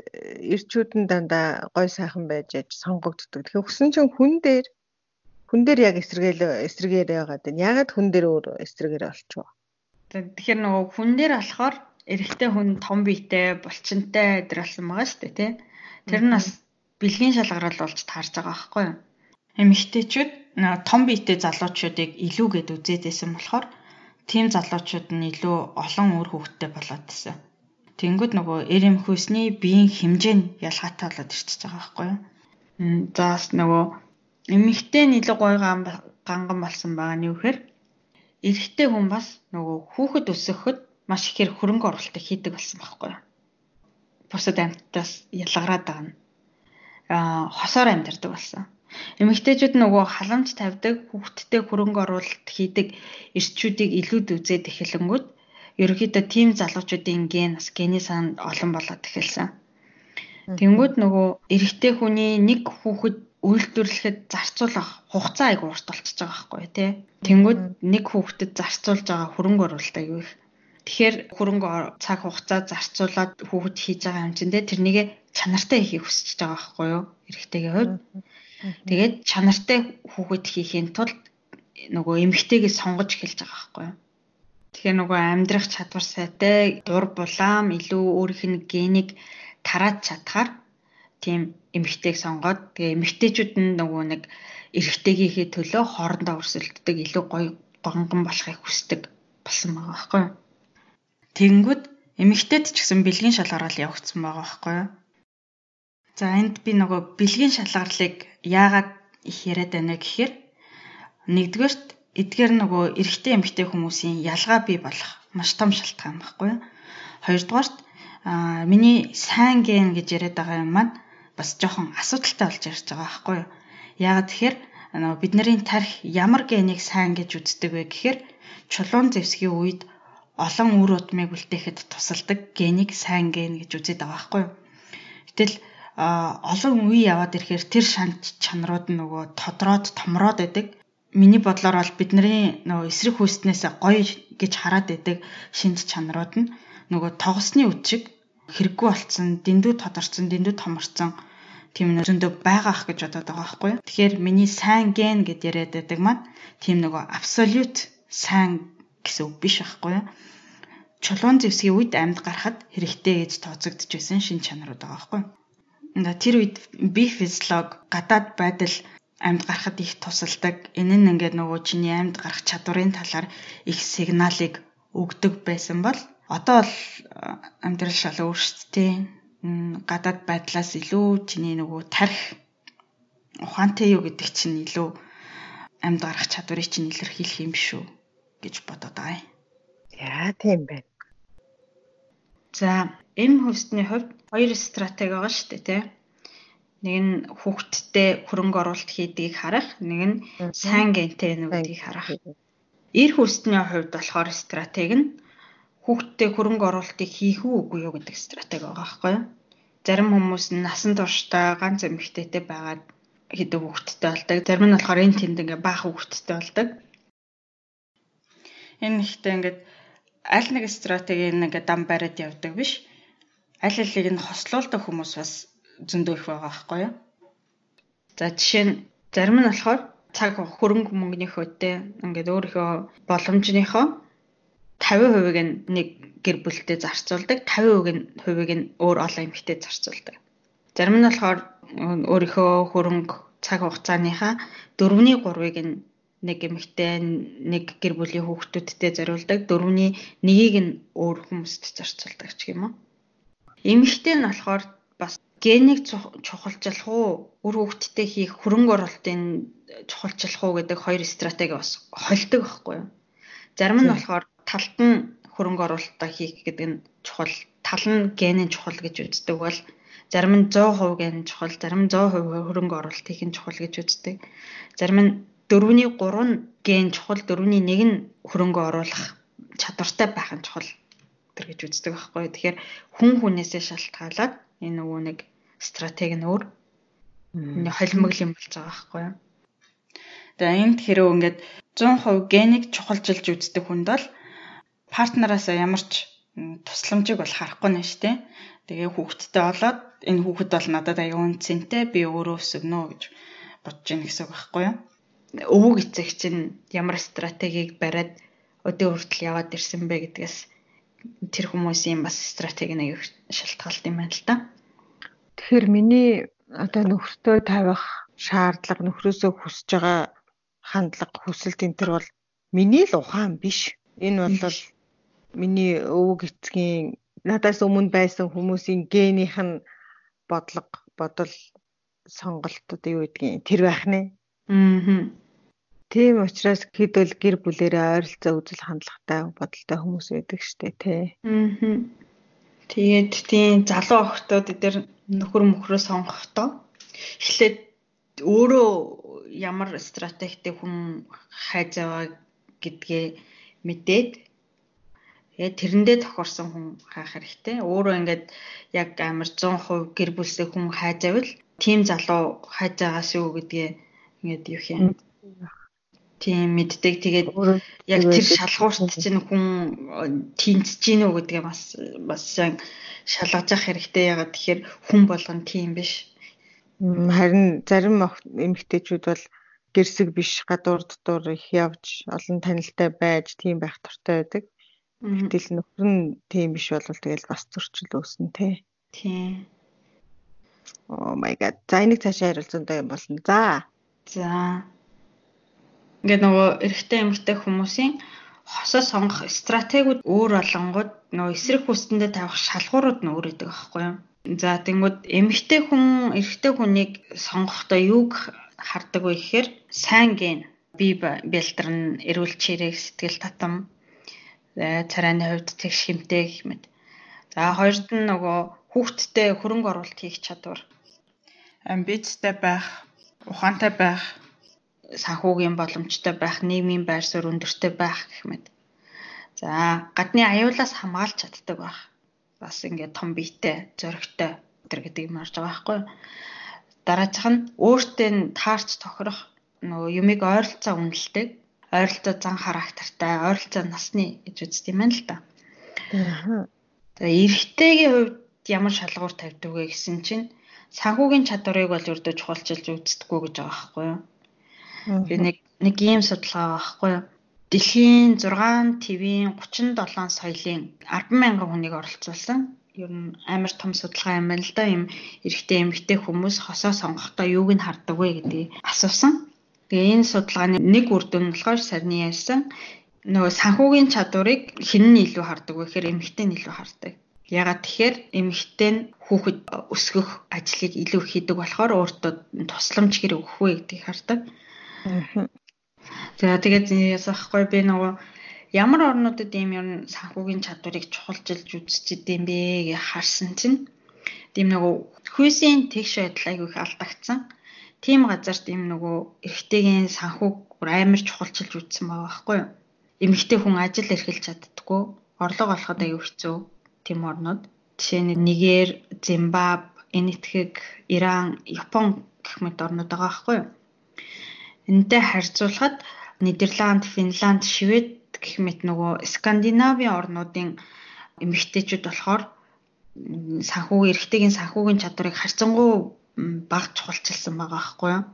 эрчүүд нь дандаа гой сайхан байж аж сонгогддог. Тэгэхээр хүсэн чинь хүн дээр хүн дээр яг эсрэгээл эсрэгээр яагаад вэ? Ягаад хүн дээр өөр эсрэгээр олчихв? Тэгэхээр нөгөө хүн дээр болохоор эрэгтэй хүн том биетэй булчинтай өдр болсон байгаа шүү дээ тий. Тэр нь бас бэлгийн шалгарал болж таарж байгаа байхгүй юу? Эмэгтэйчүүд том биетэй залуучуудыг илүүгээд үзээдсэн болохоор тийм залуучууд нь илүү олон үр хөвгттэй болоод ирсэн. Тэнгүүд нөгөө эр эмхүүсний биеийн хэмжээ нь ялгаатай болоод ирчихэж байгаа байхгүй юу? За бас нөгөө эмэгтэй нь илүү гоё ганган болсон байгаа нь юу гэхээр эрэгтэй хүн бас нөгөө хүүхэд өсөхөд маш ихээр хөрөнгө оруулалтыг хийдэг болсон байхгүй юу? Бусад амьтдаас ялгараад байгаа нь. Аа хосоор амьдардаг болсон. Эмэгтэйчүүд нөгөө халамж тавьдаг, хүүхдтэй хөрөнгө оруулалт хийдэг эрчүүдийг илүүд үзээд эхлэнгүүт ерөөхдөө тийм залуучуудын ген бас гений санд олон болоод эхэлсэн. Тэнгүүд нөгөө эрэгтэй хүний нэг хүүхэд үйлдвэрлэхэд зарцуулах хугацаа айгу урт болчихж байгаа байхгүй тий. Тэнгүүд нэг хүүхдэд зарцуулж байгаа хөрөнгө оруулалт аюу их. Тэгэхээр хөрөнгө цаг хугацаа зарцуулаад хүүхэд хийж байгаа юм чинь тэрнийг чанартай хийхийг хүсэж байгаа байхгүй юу? Эрэгтэйгийн хувьд. Тэгээд чанартай хүүхэд хийхийн тулд нөгөө эмгтэйгээ сонгож эхэлж байгаа байхгүй юу? Тэгэхээр нөгөө амьдрах чадвар сайтай, дур булаам, илүү өөрийнх нь генийг тарааж чадхаар тийм эмгтэйг сонгоод тэгээ эмгтэйчүүд нь нөгөө нэг эрэгтэйгийнхээ төлөө хоорондоо өрсөлддөг илүү гоё гонгон болохыг хүсдэг болсон байгаа байхгүй юу? Тэгэнгүүт эмгтээд ч гэсэн бэлгийн шалгараал явагдсан байгаа байхгүй юу? За энд би нөгөө бэлгийн шалгарлыг яагаад их яриад байна гэхээр нэгдүгээрт эдгээр нөгөө эрэгтэй эмэгтэй хүмүүсийн ялгаа бий болох маш том шалтгаан байхгүй юу? Хоёрдугаарт аа миний сайн ген гэж яриад байгаа юм маань бас жоохон асуудалтай болж ярьж байгаа байхгүй юу? Яагаад тэгэхээр нөгөө бидний тарих ямар генийг сайн гэж үздэг вэ гэхээр чулуун зэвсгийн үед олон үр удмыг үлдээхэд тусалдаг генийг сайн ген гэж үзээд байгаа байхгүй юу? Гэтэл олон үе яваад ирэхээр тэр шант чанарууд нөгөө тодроод томроод байдаг. Миний бодлоор бол бидний нөгөө эсрэг хүйснээс гоё гэж хараад байдаг шинж чанарууд нь нөгөө тогсны үчиг хэрэггүй болцсон, дэндүү тодорцсон, дэндүү томорцсон тийм нэг зөндөө байгаа ах гэж бодоод байгаа байхгүй юу. Тэгэхээр миний сайн ген гэд яриад байдаг маань тийм нөгөө абсолют сайн гэсэн үг биш байхгүй юу. Чулуун зэвсгийн үед амьд гарахад хэрэгтэй гэж тооцогдож байсан шин чанарууд байгаа байхгүй юу. Тэр үед би физиолог гадаад байдал амьд гарахад их тусалдаг. Энэ нь ингээд нөгөө чиний амьд гарах чадварын талаар их сигналыг өгдөг байсан бол одоо бол амьдрал шал өөрчлөлттэй гадаад байдлаас илүү чиний нөгөө тарих ухаантай юу гэдэг чинь илүү амьд гарах чадварыг чинь илэрхийлэх юм шүү гэж бодоод байгаа юм. Яа тийм байна. За эм хөвсдний хувьд хоёр стратеги байгаа шүү дээ тий. Нэг нь хүүхдтэй хөрөнгө оруулалт хийдгийг харах, нэг нь сайн гентэй нүдгийг харах. Эр хөвсдний хувьд болохоор стратеги нь хүүхдтэй хөрөнгө оруулалтыг хийх үгүй юу гэдэг стратеги байгаа байхгүй юу? Зарим хүмүүс насан туршдаа ганц эмэгтэйтэй байгаад хэдэн хүүхэдтэй болдог. Зарим нь болохоор энэ тэнд ингээ баах хүүхэдтэй болдог. Энэ ихтэй ингээд аль нэг стратеги ингээ дам бариад явдаг биш. Аль алийг нь хослуулдаг хүмүүс бас зөндөө их байгаа байхгүй юу? За жишээ нь зарим нь болохоор цаг хөрөнгө мөнгөний хөөтэй ингээд өөрийнхөө боломжныхоо 50% нь нэг гэр бүлтэй зарцуулдаг, 50% хувийг нь өөр олон эмэгтэй зарцуулдаг. Зарим нь болохоор өөрийнхөө хөрөнгө цаг хугацааныхаа 4-ний 3-ыг нь нэг эмэгтэй нэг гэр бүлийн хүүхдүүдтэй зориулдаг, 4-ний 1-ийг нь өөр хүмүүст зарцуулдаг ч юм уу. Эмэгтэй нь болохоор бас генийг чухалчлах уу, үр хүүхдтэй хийх хөрөнгө оруулалтын чухалчлах уу гэдэг хоёр стратеги бас холдог байхгүй юу? Зарим нь болохоор талд нь хөрөнгө оруулалтаа хийх гэдэг нь чухал, тал нь генийн чухал гэж үздэг бол зарим нь 100% ген чухал, зарим нь 100% хөрөнгө оруулалт хийх нь чухал гэж үздэг. Зарим нь 4-ний 3 нь ген чухал, 4-ний 1 нь хөрөнгө оруулах чадвартай байх нь чухал тэр гэж үздэг байхгүй. Тэгэхээр хүн хүнээсээ шалтгаалаад энэ нөгөө нэг стратеги нь өөр холимогл юм болж байгаа байхгүй. Тэгээ энд хэрэг ингээд 100% генийг чухалчилж үздэг хүнд бол партнераасаа ямар ч тусламжийг бол харахгүй нэ штэ. Тэгээ хүүхэдтэй болоод энэ хүүхэд бол надад аюу үнцэнтэй би өөрөө өсгөнө гэж бодож ийн гэсэн үг байхгүй юу? Өвөг эцэг чинь ямар стратегийг бариад өдөө хүртэл яваад ирсэн бэ гэдгээс тэр хүмүүсийн бас стратеги нэг шалтгаалт юм байна л да. Тэгэхээр миний одоо нөхөртөө тавих шаардлага нөхрөөсөө хүсэж байгаа хандлага хүсэлт энэ төр бол миний л ухаан биш. Энэ бол миний өвөг эцгийн надаас өмнө байсан хүмүүсийн генийх нь бодлого бодол сонголтууд юу гэдгийг тэр байх нэ. Аа. Тийм учраас хэдвэл гэр бүлэрээ ойролцоо үзэл хандлагатай бодолтой хүмүүс байдаг штэ тий. Аа. Тэгээд тийм залуу охтууд эдгээр нөхөр мөхрөө сонгохдоо эхлээд өөрөө ямар стратегтэй хүн хайж аваа гэдгээ мэдээд тэгээд тэрэндээ тохирсон хүн хаах хэрэгтэй. Өөрөө ингээд яг амар 100% гэр бүлсээ хүн хайж авал тийм залуу хайж байгаа шүү гэдгээ ингээд юу юм тийм мэддэг. Тэгээд яг тэр шалгуурт чинь хүн тэнцэж гинөө гэдгээ бас бас шалгаж явах хэрэгтэй. Ягаад тэгэхээр хүн болгон тийм биш. Харин зарим эмэгтэйчүүд бол гэрсэг биш гадуур дотор их явж олон танилтай байж тийм байх дуртай байдаг. Гэтэл нөхөр нь тийм биш бол тэгэл бас зөрчил үүснэ те. Тийм. Oh my god. За энийг цаашаа харилцаандаа юм болно. За. За. Ингээд нөгөө эрэгтэй эмэгтэй хүмүүсийн хосоо сонгох стратегиуд өөр болонгууд нөгөө эсрэг хүстэндээ тавих шалгуурууд нь өөр байдаг аахгүй юу? За тэнгууд эмэгтэй хүн эрэгтэй хүнийг сонгохдоо юуг хардаг вэ гэхээр сайн ген бие бэлтрэн эрүүл чирэг сэтгэл татам царайны хувьд тэг шимтэй гэх мэт. За хоёрд нь нөгөө хүүхдтэй хөрөнгө оруулалт хийх чадвар амбицтай байх, ухаантай байх санхүүгийн боломжтой байх, нийгмийн байр суурь өндөртэй байх гэх мэт. За, гадны аюулаас хамгаалж чаддаг байх. Бас ингээд том биетэй, зоригтой өдр гэдэг юм орж байгаа байхгүй нь өөртөө таарч тохирох нөгөө юмыг ойролцоо үнэлдэг, ойролцоо зан характертай, ойролцоо насны гэж үздэг юм байна л да. За, эрэгтэйгийн хувьд ямар шалгуур тавьдаг вэ гэсэн чинь санхүүгийн чадварыг бол өрдөө чухалчилж үздэггүй гэж байгаа байхгүй юу? Би нэг нэг ийм судалгаа байхгүй юу? Дэлхийн 6 ТV-ийн 37 соёлын 100000 хүнийг оролцуулсан. Ер нь амар том судалгаа юм байна л да. Им эрэгтэй эмэгтэй хүмүүс хосоо сонгохдоо юуг нь хардаг вэ гэдгийг асуусан. Тэгээ энэ судалгааны нэг үр дүн болохоор сарны ярьсан нөгөө санхүүгийн чадварыг хэн нь илүү хардаг вэ гэхээр эмэгтэй нь илүү хардаг. Ягаад тэгэхээр эмэгтэй нь хүүхэд өсгөх ажлыг илүү хийдэг болохоор өөртөө тусламж хэрэг өгөх вэ гэдгийг хардаг. За тэгээд ясахгүй би нөгөө ямар орнуудад ийм ер нь санхүүгийн чадварыг чухалчилж үзэж идэм бэ гэж харсан чинь тийм нөгөө хүйсийн тэгш байдал айгүй их алдагдсан. Тийм газарт ийм нөгөө эрэгтэйгийн санхүүг амар чухалчилж үзсэн байгаа байхгүй юу? Эмэгтэй хүн ажил эрхэлж чаддггүй, орлого олоход аюу хэцүү тийм орнууд. Жишээ нь Нигер, Зимбаб, Энэтхэг, Иран, Япон гэх мэт орнууд байгаа байхгүй юу? Энэтэй харьцуулахад Нидерланд, Финланд, Швед гэх мэт нөгөө Скандинавийн орнуудын эмэгтэйчүүд болохоор санхүү эрэгтэйгийн санхүүгийн чадварыг харьцангуй бага чухалчилсан байгаа байхгүй юу.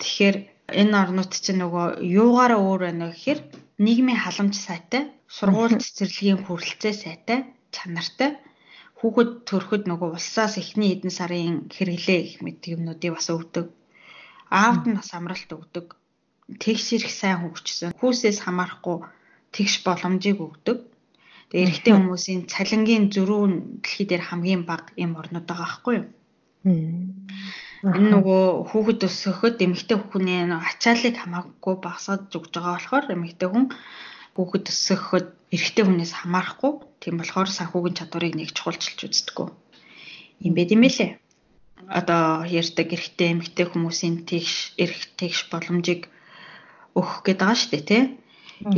Тэгэхээр энэ орнууд чинь нөгөө юугаараа өөр байна гэхээр нийгмийн халамж сайтай, сургууль цэцэрлэгийн хүрэлцээ сайтай, чанартай хүүхэд төрөхөд нөгөө улсаас эхний эдэн сарын хэрэглээ гэх мэт юмнуудыг бас өгдөг аавд нь бас амралт өгдөг. Тэгш ирэх сайн хөгжсөн. Хүүсээс хамаарахгүй тэгш боломжийг өгдөг. Тэгээ эрэгтэй хүмүүсийн цалингийн зөрүүн дэлхий дээр хамгийн бага юм орнууд байгаа байхгүй юу? Энэ нөгөө хүүхэд өсгөхөд эмэгтэй хүний ачааллыг хамаагүй багасгаж өгж байгаа болохоор эмэгтэй хүн хүүхэд өсгөхөд эрэгтэй хүнээс хамаарахгүй тийм болохоор санхүүгийн чадварыг нэг чухалчилж үздэггүй. Юм байт юм лээ одоо ярьдаг эрэгтэй эмэгтэй хүмүүсийн тэгш эрэх тэгш боломжийг өгөх гээд байгаа шүү дээ тий.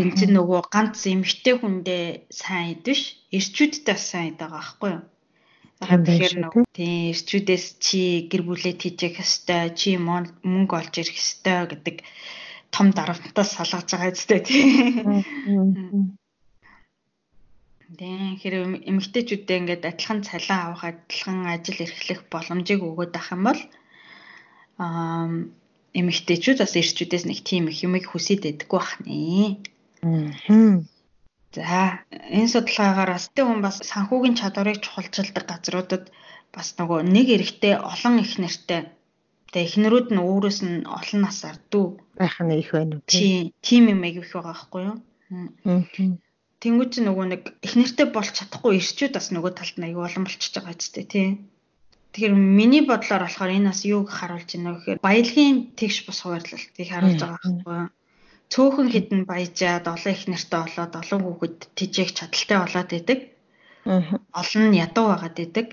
Энэ чинь нөгөө ганц эмэгтэй хүндээ сайн идвш эрчүүдтэй сайн идэг байгаа байхгүй юу? Тэгэхээр нөгөө тий эрчүүдээс чи гэр бүлээ тийжэх хэвээр чи мөнгө олж ирэх хэвээр гэдэг том дарамтаас салгаж байгаа үстэй тий. Тийм хэрэг эмэгтэйчүүдээ ингээд адилхан цалин авах, адилхан ажил эрхлэх боломжийг өгөөд ах юм бол аа эмэгтэйчүүд бас эрчүүдээс нэг тийм их юмыг хүсэж байдаггүй бах нэ. Аа. За энэ судалгаагаар астай хүн бас санхүүгийн чадварыг чухалчилдаг газруудад бас нөгөө нэг эрэгтэй олон их нэртэй тэгээ эхнэрүүд нь өөрөөс нь олон насаар дүү. Байх нь их байна тий тийм юм их байгаа байхгүй юу? Тэнгүүд чи нөгөө нэг эхнэртэй болж чадахгүй ирчүүд бас нөгөө талд нь аяг олон болчихж байгаа ч тий. Тэгэхээр миний бодлоор болохоор энэ бас юуг харуулж байна вэ гэхээр баялагын тэгш бус хуваарлалтыг харуулж байгаа байхгүй юу цөөхөн хідэн баяжаад олон их нэртэй болоод олон хүүхэд тижээх чадaltaй болоод идэг. Олон нь ядуу байгаад идэг.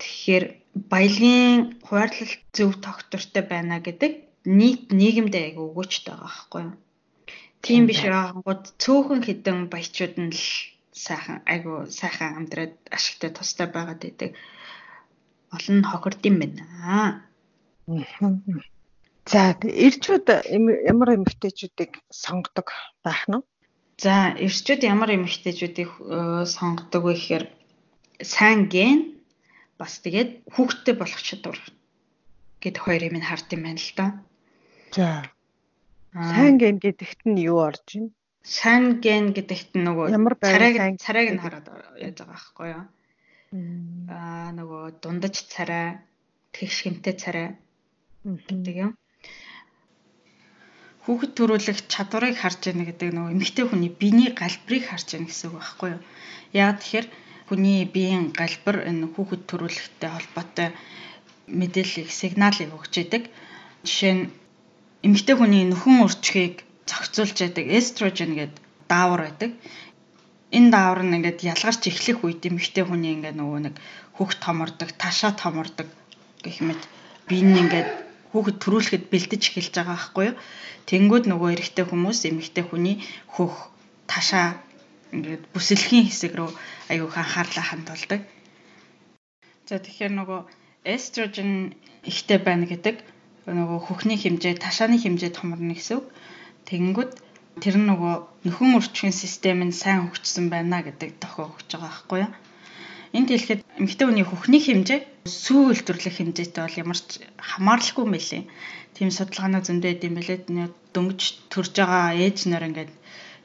Тэгэхээр баялагын хуваарлалт зөв тогтвортой байна гэдэг нийт нийгэмдээ айгүй өгөөчтэй байгаа байхгүй юу? Тийм биш байгаагууд цөөхөн хідэн баячууд нь л сайхан айгүй сайхан амьдраад ашигтай тустай байгаад идэг. Олон нь хохирд юм байна. Аа. За эрчүүд ямар эмэгтэйчүүдийг сонгодог байх нь? За эрчүүд ямар эмэгтэйчүүдийг э, сонгодог вэ гэхээр сайн ген бас тэгээд хүүхдтэй болох чадвар гэд хоёр юм хард юм байна л да. За. Сайн ген гэдэгт нь юу орж байна? Сайн ген гэдэгт нь нөгөө царайг царайг нь хараад яаж байгаа байхгүй юу? Аа нөгөө дундаж царай, тэгш хэмтэй царай гэдэг юм хүүхэд төрүүлэх чадварыг харж яана гэдэг нөгөө эмэгтэй хүний биений галбирыг харж яана гэсэн үг байхгүй юу. Яг тэгэхээр хүний биеийн галбир энэ хүүхэд төрүүлэхтэй холбоотой мэдээллийг сигналыг өгч идэг. Жишээ нь эмэгтэй хүний нөхөн өрчгийг зохицуулж яадаг эстрожен гэдэг даавар байдаг. Энэ даавар нь ингээд ялгарч эхлэх үед эмэгтэй хүний ингээд нөгөө нэг хөх томордог, ташаа томордог гэх мэт бие нь ингээд хүүхэд төрүүлэхэд бэлдэж эхэлж байгаа байхгүй юу. Тэнгүүд нөгөө эрэгтэй хүмүүс эмэгтэй хүний хөх ташаа ингээд бүсэлхийн хэсэг рүү аюух анхаарлаа хандуулдаг. За тэгэхээр нөгөө эстрожен ихтэй байна гэдэг нөгөө хөхний хэмжээ, ташааны хэмжээ томорно гэсэн үг. Тэнгүүд тэр нөгөө нөхөн өрчгийн систем нь сайн хөгжсөн байна гэдэг тохио өгч байгаа байхгүй юу. Энд хэлэхэд эмэгтэй хүний хөхний хэмжээ сүү үйлдвэрлэх хэмжээтэй бол ямар ч хамаарлахгүй мэлээ. Тийм судалгаанаа зөндөө идэм билээ. Дөнгөж төрж байгаа ээж нар ингээд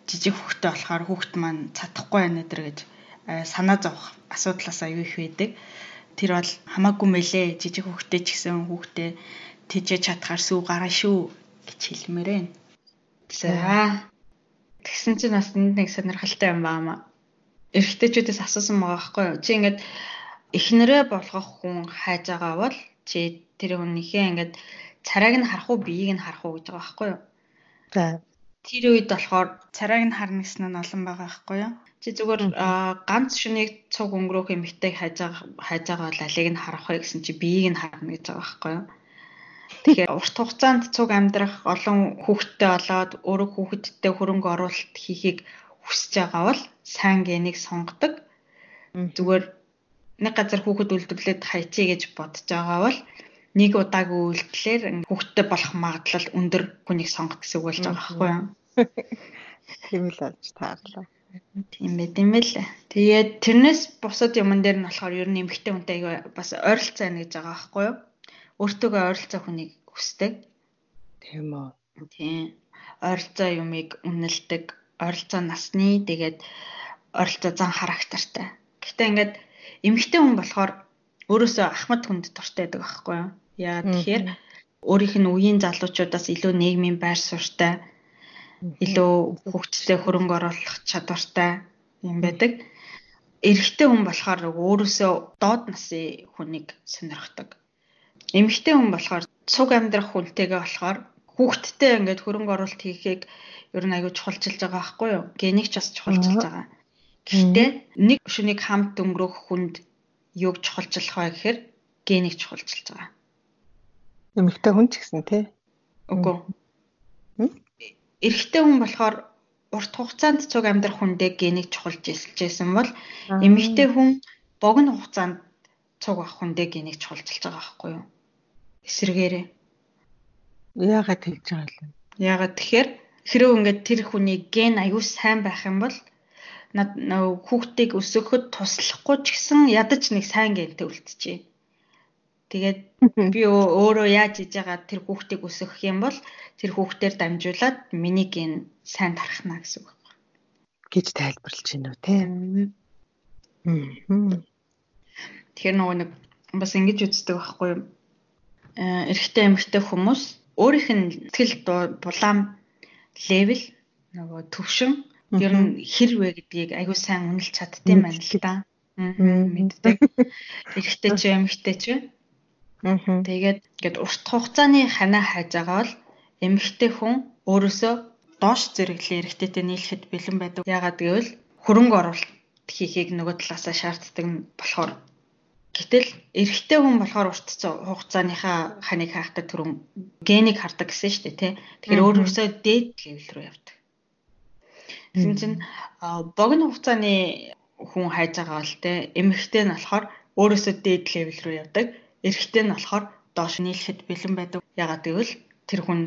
жижиг хөхтэй болохоор хүүхэд маань цадахгүй байна өдр гэж э, санаа зовх асуудлаас аюу их байдаг. Тэр бол хамаагүй мэлээ. Жижиг хөхтэй ч гэсэн хүүхдээ тэжээж чадхаар сүү гараа шүү гэж хэлмээр байна. За. Тэгсэн чинь бас нэг сонирхолтой юм байна эрэгтэйчүүдээс асуусан байгаа байхгүй юу? Чи ингээд эхнэрээ болгох хүн хайж байгаа бол чи тэр хүнийхээ ингээд царайг нь харах уу, биеийг нь харах уу гэж байгаа байхгүй юу? За. Тэр үед болохоор царайг нь харна гэсэн нь олон байгаа байхгүй юу? Чи зүгээр ганц шүнийг цуг өнгөрөөх эмэгтэйг хайж байгаа хайж байгаа бол алиг нь харах вэ гэсэн чи биеийг нь харна гэж байгаа байхгүй юу? Тэгэхээр [laughs] урт хугацаанд цуг амьдрах олон хүүхэдтэй болоод өөрөө хүүхэдтэй хөрөнгө оруулалт хийхийг хүсэж байгаа бол сайн генийг сонгодог. Зүгээр нэг газар хүүхэд үйлдвэрлээд хайчий гэж бодож байгаа бол нэг удаагийн үйлдэлээр хүүхэдтэй болох магадлал өндөр хүнийг сонгох гэсэн үг болж байгаа байхгүй юу? [laughs] Тийм л болж таарлаа. Тийм байт юм байл. Тэгээд тэрнээс бусад юмн дээр нь болохоор ер нь эмгхтэй хүнтэй бас ойролцоо байна гэж байгаа байхгүй юу? Өөртөөгөө ойролцоо хүнийг хүсдэг. Тийм үү. Тийм. Ойролцоо юмыг үнэлдэг ойролцоо насны тэгээд ойролцоо зан характертай. Гэхдээ ингээд эмэгтэй хүн болохоор өөрөөсөө ахмад хүнд дуртай байдаг аахгүй юу? Яа тэгэхээр өөрийнх нь үеийн залуучуудаас илүү нийгмийн байр суурьтай илүү хөгжлөө хөрөнгө оруулах чадвартай юм байдаг. Эрэгтэй хүн болохоор өөрөөсөө доод насын хүнийг сонирхдаг. Эмэгтэй хүн болохоор цуг амьдрах хүнтэйгээ болохоор хүүхдтэй ингээд хөрөнгө оруулалт хийхийг ер нь аягүй чухалчилж байгаа байхгүй юу? Генийг ч бас чухалчилж байгаа. Гэхдээ нэг шүнийг хамт өнгөрөх хүнд юг чухалчлах вэ гэхээр генийг чухалчилж байгаа. Эмэгтэй хүн ч гэсэн тий. Үгүй. Эрэгтэй хүн болохоор урт хугацаанд цуг амьдрах хүндээ генийг чухалж эсэлжсэн бол эмэгтэй хүн богино хугацаанд цуг авах хүндээ генийг чухалчилж байгаа байхгүй юу? Эсэргээрээ. Яагаад тэгж байгаа юм? Яагаад тэгэхээр Хэрвээ ингээд тэр хүний ген аюу сайн байх юм бол хүүхдийг өсгөхөд туслахгүй ч гэсэн ядаж нэг сайн гентэй үлдчихэе. Тэгээд би өөрөө яаж хийж байгаа тэр хүүхдийг өсгөх юм бол тэр хүүхдээр дамжуулаад миний ген сайн тархна гэсэн үг байна. гэж тайлбарлаж байна уу те. Тэгэхээр нөгөө нэг бас ингэж үздэг байхгүй юу? Э, эрэгтэй эмэгтэй хүмүүс өөрийнх нь сэтгэл дулаан левел нөгөө төвшин ер нь хэр вэ гэдгийг аягүй сайн үнэлж чаддсан байна л да. Аа мэддэг. [laughs] Эрэгтэй ч эмэгтэй ч. Аа. Тэгээд ингээд урт хугацааны ханаа хайж байгаа бол эмэгтэй хүн өөрөөсөө доош зэрэглээ эрэгтэйтэй нийлэхэд бэлэн байдаг. Яагаад гэвэл хөрөнгө оруулалт хийхийг нөгөө талаасаа шаарддаг болохоор гэтэл эрэгтэй хүн болохоор урт хугацааныхаа ханыг хаахтаа түрүүн генийг хардаг гэсэн шүү дээ тий. Тэгэхээр өөрөөсөө дээд левел рүү явдаг. Тэгсэн чинь богино хугацааны хүн хайж байгаа бол тий эмэгтэй нь болохоор өөрөөсөө дээд левел рүү явдаг. Эрэгтэй нь болохоор доош нийлэхэд бэлэн байдаг. Яагаад гэвэл тэр хүн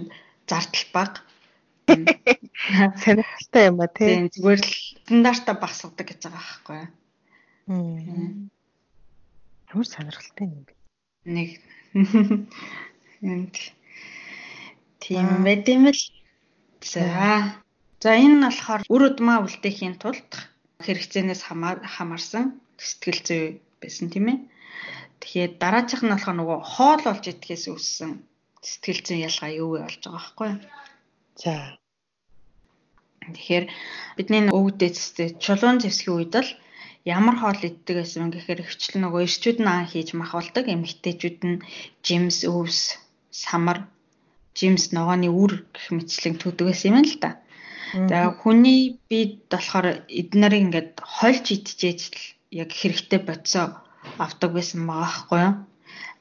зардал бага [laughs] Сонирхолтой юм ба тий. Зүгээр л стандартаа багасгадаг гэж байгаа байхгүй юу? Ямар сонирхолтой юм бэ? Нэг [laughs] энд тийм байт юм л. За. За энэ нь болохоор үр удмаа үлдээхийн тулд хэрэгцээнээс хамаарсан сэтгэл зүй байсан тийм ээ. Тэгэхээр дараачих нь болохоор нөгөө хоол болж идэхээс үүссэн сэтгэл зүйн ялгаа юу вэ болж байгаа байхгүй юу? За. Тэгэхээр бидний өвгдөөцтэй чулуун зэвсгийн үед л ямар хоол иддэг гэсэн гэхээр ихчлэн нөгөө эрчүүд нь аан хийж махуулдаг эмэгтэйчүүд нь жимс, өвс, самар, жимс ногооны үр гэх мэтлэн төдөг гэсэн юм л да. За хүний бид болохоор эднэрийг ингээд хольж идчихээж л яг хэрэгтэй бодисоо авдаг байсан байгаа байхгүй юу?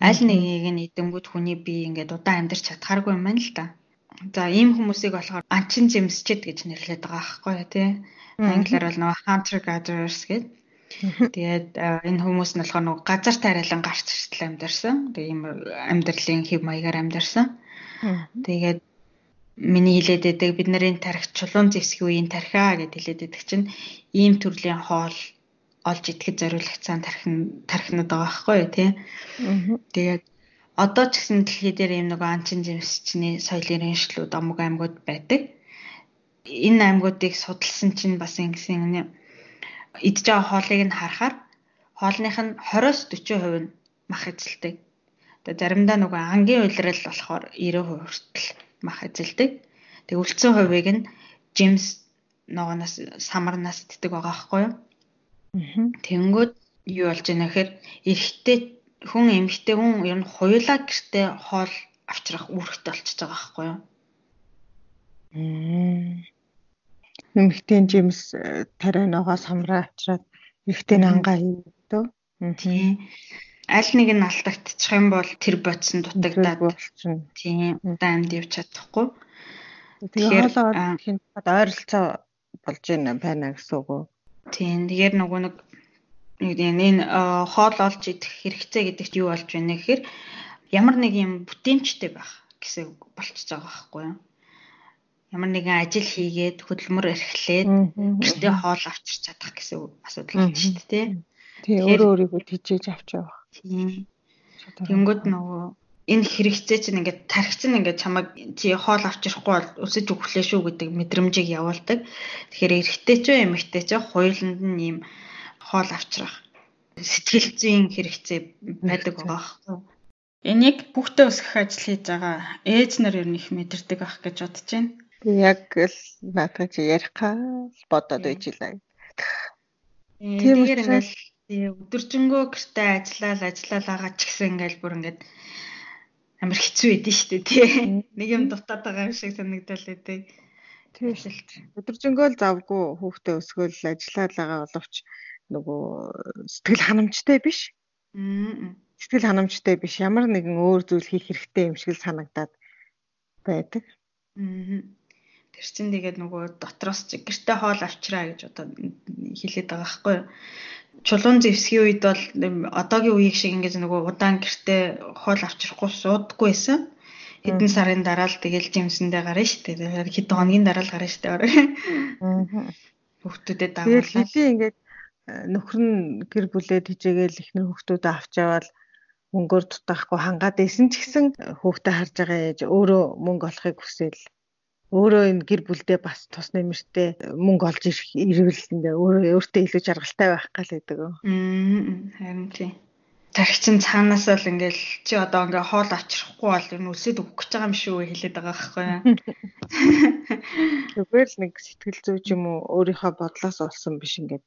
Аль нэгийг нь идэнгүүт хүний бие ингээд удаан амьдарч чадхааргүй юм байна л да. За ийм хүмүүсийг болохоор анчин зэмсчэд гэж нэрлэдэг байгаа байхгүй тий. Англиар бол нөгөө hunter gatherers гэдэг. Тэгээд энэ хүмүүс нь болохоор нөгөө газар тариалан гарч иртэл амьдарсан. Тэгээд ийм амьдралын хэв маягаар амьдарсан. Тэгээд миний хэлээд байдаг бид нарын тарих чулуун зэвсгийн үеийн тархиа гэд хэлээд байдаг чинь ийм төрлийн хоол олж идэхэд зориулагдсан тархин тархинууд байгаа байхгүй тий. Тэгээд одоо ч гэсэн дэлхий дээр ийм нөгөө анчин жимсчний соёлын шинжлүүд амг аймагуд байдаг. Энэ аймагуудыг судалсан чинь бас ингэсэн идж байгаа хоолыг нь харахаар хоолных нь 20-с 40% нь мах эзэлдэг. Тэгээ заримдаа нөгөө ангийн улирал болохоор 90% хүртэл мах эзэлдэг. Тэгээ үлдсэн хувийг нь жимс ногоноос самарнаас иддэг байгаа байхгүй юу? Тэнгүүд юу болж байна гэхээр эрэгтэй хүн эмэгтэй хүн ер нь хуйлаа гэртээ хоол авчрах үүрэгтэй болчихж байгаа байхгүй юу? Эмэгтэй жимс э, тариа ногоо самраа авчраад эрэгтэй ангаа хийдөө. Тийм. Аль нэг нь алдагдчих юм бол тэр бодсон дутагдаад болчихно. Тийм. Удаан амьд явж чадахгүй. Тэгэхээр хоолоо хин ойролцоо болж байна гэсэн үг үү? Тийм. Тэгэхээр нөгөө нэг энэ хоол олж идэх хэрэгцээ гэдэг чинь юу болж байна гэхээр ямар нэг юм бүтээмжтэй байх гэсэн болчихж байгаа байхгүй юу? Ямар нэгэн ажил хийгээд хөдөлмөр эрхлээд гэртээ хоол авчирч чадах гэсэн асуудал байна шүү дээ тий. Тий өөрөө өөрийгөө тижээж авч явах. Тийм. Тэнгүүд нөгөө энэ хэрэгцээ чинь ингээд тархич нь ингээд чамайг чи хоол авчрахгүй бол өсөж өглөө шүү гэдэг мэдрэмжийг явуулдаг. Тэгэхээр эрэгтэй ч эмэгтэй ч хуйланд нь ийм хоол авчрах сэтгэл зүйн хэрэгцээ байдаг байгаа байхгүй. Энийг хүүхдээ өсгөх ажил хийж байгаа ээж нар ер нь их мэдэрдэг ах гэж бодож байна. Яг л наадах чи ярихаа бодоод байж илаа. Тийм учраас өдөржингөө гэртээ ажиллаад ажиллаад байгаа ч гэсэн ингээл бүр ингээд амар хэцүү байдэн шүү дээ тий. Нэг юм дутаад байгаа юм шиг санагдал байдаг. Тийм шилт. Өдөржингөө л завгүй хүүхдээ өсгөөл ажиллаад байгаа боловч нөгөө сэтгэл ханамжтай биш. Сэтгэл ханамжтай биш. Ямар нэгэн өөр зүйл хийх хэрэгтэй юм шиг санагдаад байдаг. Тэр чинь тэгээд нөгөө дотроос чи гэрте хоол авчраа гэж одоо хэлээд байгаа байхгүй юу? Чулуун зэвсгийн үед бол одоогийн үеийг шиг ингээд нөгөө удаан гэрте хоол авчрахгүй суудаггүй байсан хэдэн сарын дараа л тэгэл жимсэндээ гарна шүү дээ. Хэдэн хоногийн дараа л гарна шүү дээ. Хүүхдүүдэд дагууллаа. Хэдий ингээд нөхөр нь гэр бүлээд хижээгээл ихнэр хүүхдүүдээ авч яваад мөнгөөр дутаахгүй хангаад исэн ч гэсэн хүүхдээ харж байгаа ээж өөрөө мөнгө олохыг хүсээл өөрөө энэ гэр бүлдээ бас тус нэмэртэй мөнгө олж ирвэлэндээ өөрөө өөртөө илүү жаргалтай байх гал гэдэг. Аа харин тийм. Тарих чин цаанаас л ингээл чи одоо ингээ хоол авчрахгүй бол энэ үлсэд өгөх гэж байгаа юм шүү хэлээд байгаа байхгүй юу. [laughs] Зүгээр л нэг сэтгэл зүй ч юм уу өөрийнхөө бодлоос олсон биш ингээд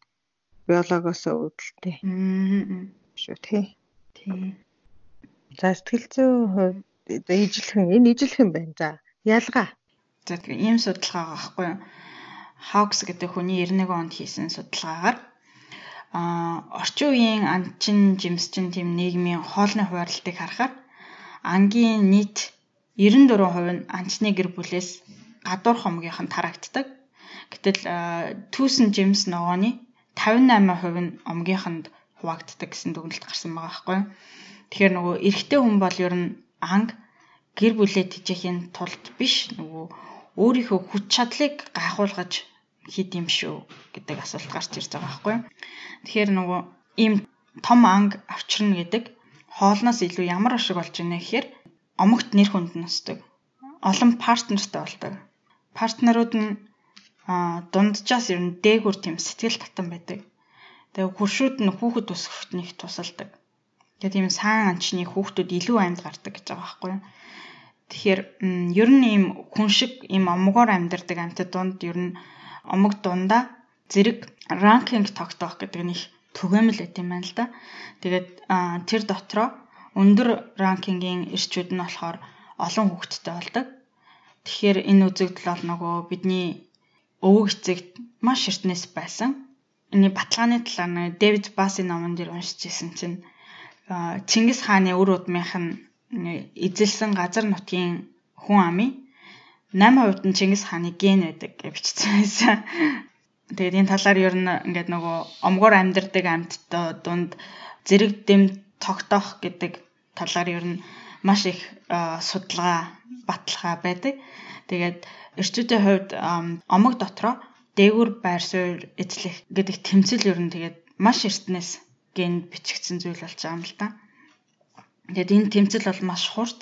биологоос үүдэлтэй. Аа. Шүү тий. Тий. За сэтгэл зүйн хувьд ижилхэн энэ ижилхэн байна. За ялгаа. За ийм судалгаа байхгүй юу? Хawks гэдэг хүний 91 онд хийсэн судалгаагаар а орчин үеийн анчин жимсчин тийм нийгмийн хоолны хуваарлтыг харахаар ангийн нийт 94% нь анчны гэр бүлээс гадуур хомгийнх нь тарагддаг. Гэтэл түүсэн жимс ногооны 58% нь омгийнханд хуваагддаг гэсэн дүгнэлт гарсан байгаа байхгүй. Тэгэхээр нөгөө эрэгтэй хүн бол ер нь анг гэр бүлээ тэжээхийн тулд биш нөгөө өөрийнхөө хүч чадлыг гайхуулгаж хийд юм шүү гэдэг асуулт гарч ирж байгаа байхгүй. Тэгэхээр нөгөө ийм том анг авчирна гэдэг хоолноос илүү ямар ашиг болж байна гэхээр омогт нэр хүнд нусдаг. Олон партнертай болдог. Партнерууд нь дунджаас ер нь дээгүр тийм сэтгэл татан байдаг. Тэгээ хуршууд нь хүүхэд өсгөхт нэг тусалдаг. Тэгээ тийм сайн анчны хүүхдүүд илүү амьд гардаг гэж байгаа байхгүй? Тэгэхээр ер нь ийм хүн шиг ийм омгоор амьдардаг амьтад дунд ер нь омог дундаа зэрэг ранкинг тогтоох гэдэг нэг түгээмэл байт юм байна л да. Тэгээд тэр дотроо өндөр ранкингийн ирчүүд нь болохоор олон хүүхэдтэй болдог. Тэгэхээр энэ үзэгдэл бол нөгөө бидний өвөг эцэгт маш эртнээс байсан. Эний баталгааны талаар Дэвид Баси номон дээр уншиж ирсэн чинь Чингис хааны үр удмынх нь эзэлсэн газар нутгийн хүн амын 8% нь Чингис хааны ген байдаг гэж бичсэн байсан. Тэгээд энэ талаар ер нь ингээд нөгөө омгоор амьдардаг амьтдаа дунд зэрэг дэм тогтоох гэдэг талаар ер нь маш их судалгаа баталгаа байдаг. Тэгээд эрчүүдийн хувьд омог дотроо дээгүр байр суурь эзлэх гэдэг тэмцэл ер нь тэгээд маш эртнээс генд бичигдсэн зүйл болж байгаа юм л та. Тэгээд энэ тэмцэл бол маш хурц.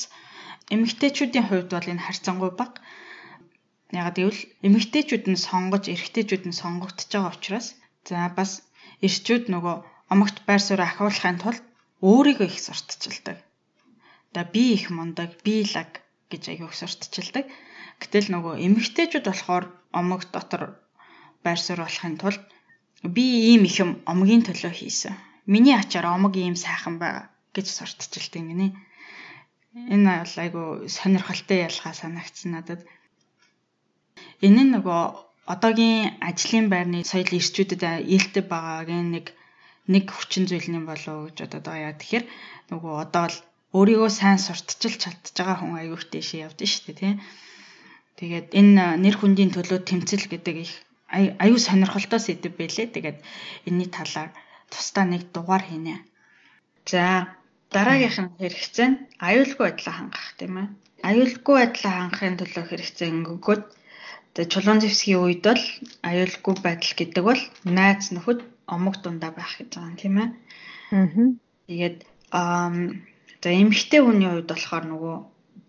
Эмэгтэйчүүдийн хувьд бол энэ харьцангуй бага. Ягаад гэвэл эмэгтэйчүүд нь сонгож, эрэгтэйчүүд нь сонгогдож байгаа учраас за бас эрчүүд нөгөө омогт байр суурь ахиулахын тулд өөрийгөө их сурталчилдаг. За би их мундаг, би лаг гэж аяг их сурталчилдаг. Гэтэл нөгөө эмэгтэйчүүд болохоор омог дотор байр суурь болохын тулд би ийм их юм омгийн төлөө хийсэн. Миний ачаар омог ийм сайхан байгаа гэж сурталчилт юм гинэ. Энэ бол айгу сонирхолтой ялгаа санагдсан надад. Энэ нь нөгөө одоогийн ажлын байрны соёл ирчүүдэд ээлтэй байгаагийн нэг нэг хүчин зүйлний болов гэж бодоод байгаа. Тэгэхээр нөгөө одоо бол өөрийгөө сайн сурталчилж чадж байгаа хүн их дэшээ явдсан шүү дээ тийм. Тэгээд энэ нэр хүндийн төлөө тэмцэл гэдэг их аюу сонирхолтой сэдв байлээ. Тэгээд энэний талаар тусдаа нэг дугаар хийнэ. За дараагийнх нь хэрэгцээ нь аюулгүй байдлаа хангах тийм ээ. Аюулгүй байдлаа хангахын төлөө хэрэгцээ өнгөгөөд тэгээ чулуун зэвсгийн үед бол аюулгүй байдал гэдэг бол найз нөхөд омог дундаа байх гэж байгаа юм тийм ээ. Аа. Тэгээд аа за эмэгтэй хүний хувьд болохоор нөгөө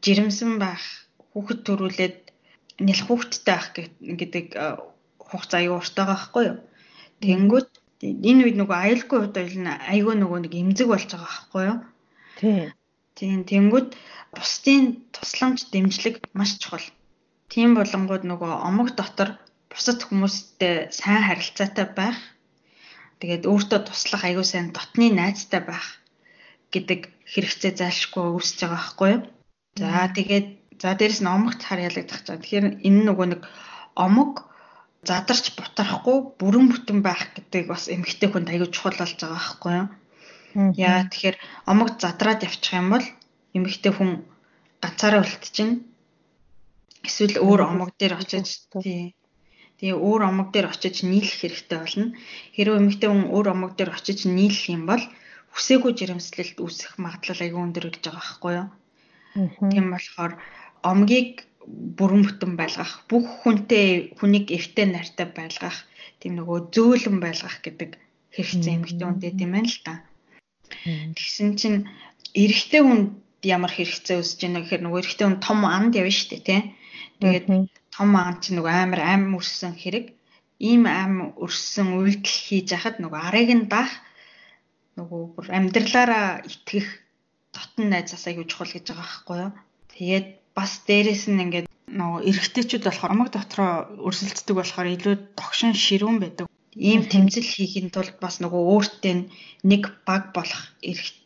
жирэмсэн байх, хүүхэд төрүүлээд нэлх хүүхэдтэй байх гэдэг хугацаа аюу уртайгаа байхгүй юу. Тэнгүүт энэ үед нөгөө аюулгүй хувьд бол айгүй нөгөө нэг эмзэг болж байгаа байхгүй юу. Тийм. Тэнгүүд бусдын тусламж дэмжлэг маш чухал. Тийм болонгууд нөгөө омог дотор бусад хүмүүстэй сайн харилцаатай байх. Тэгээд өөртөө туслах аюу сайн дотны найзтай байх гэдэг хэрэгцээ зайлшгүй үүсэж байгаа байхгүй юу. За тэгээд за дээрэс нь омогт харьяалагдах чам. Тэгэхээр энэ нөгөө нэг омог задарч бутарахгүй бүрэн бүтэн байх гэдэг бас эмгтэй хүнд аягүй чухал болж байгаа байхгүй юу. Яа тэгэхээр омог задраад явчих юм бол эмгтэй хүн ганцаараа үлдчихнэ. Эсвэл өөр омог дээр очиж тий. Тэгээ өөр омог дээр очиж нийлэх хэрэгтэй болно. Хэрвээ эмгтэй хүн өөр омог дээр очиж нийлэх юм бол хүсээгүй жирэмслэлт үүсэх магадлал аягүй өндөр гэж байгаа байхгүй юу. Тийм болохоор омгийг бүрэн бүтэн байлгах, бүх хүнтэй хүнийг эвтэй нартай байлгах, тийм нөгөө зөөлөн байлгах гэдэг хэрэгцээ эмэгтэй хүнтэй тийм ээ л та. Тэгсэн чинь эрэгтэй хүнд ямар хэрэгцээ үүсэж байна гэхээр нөгөө эрэгтэй хүн том анд явна шүү дээ тий. Тэгээд том аан чи нөгөө амар ам өрсөн хэрэг ийм ам өрсөн үйлдэл хийж хахад нөгөө арыг нь даах нөгөө бүр амьдралаараа итгэх дотн найзаасаа юу чухал гэж байгаа байхгүй юу. Тэгээд бас дээрэс нь ингээд нөгөө эрэгтэйчүүд болохоор амаг дотроо өрсөлддөг болохоор илүү тогшин ширүүн байдаг. Ийм тэмцэл хийхин тулд бас нөгөө өөртөө нэг баг болох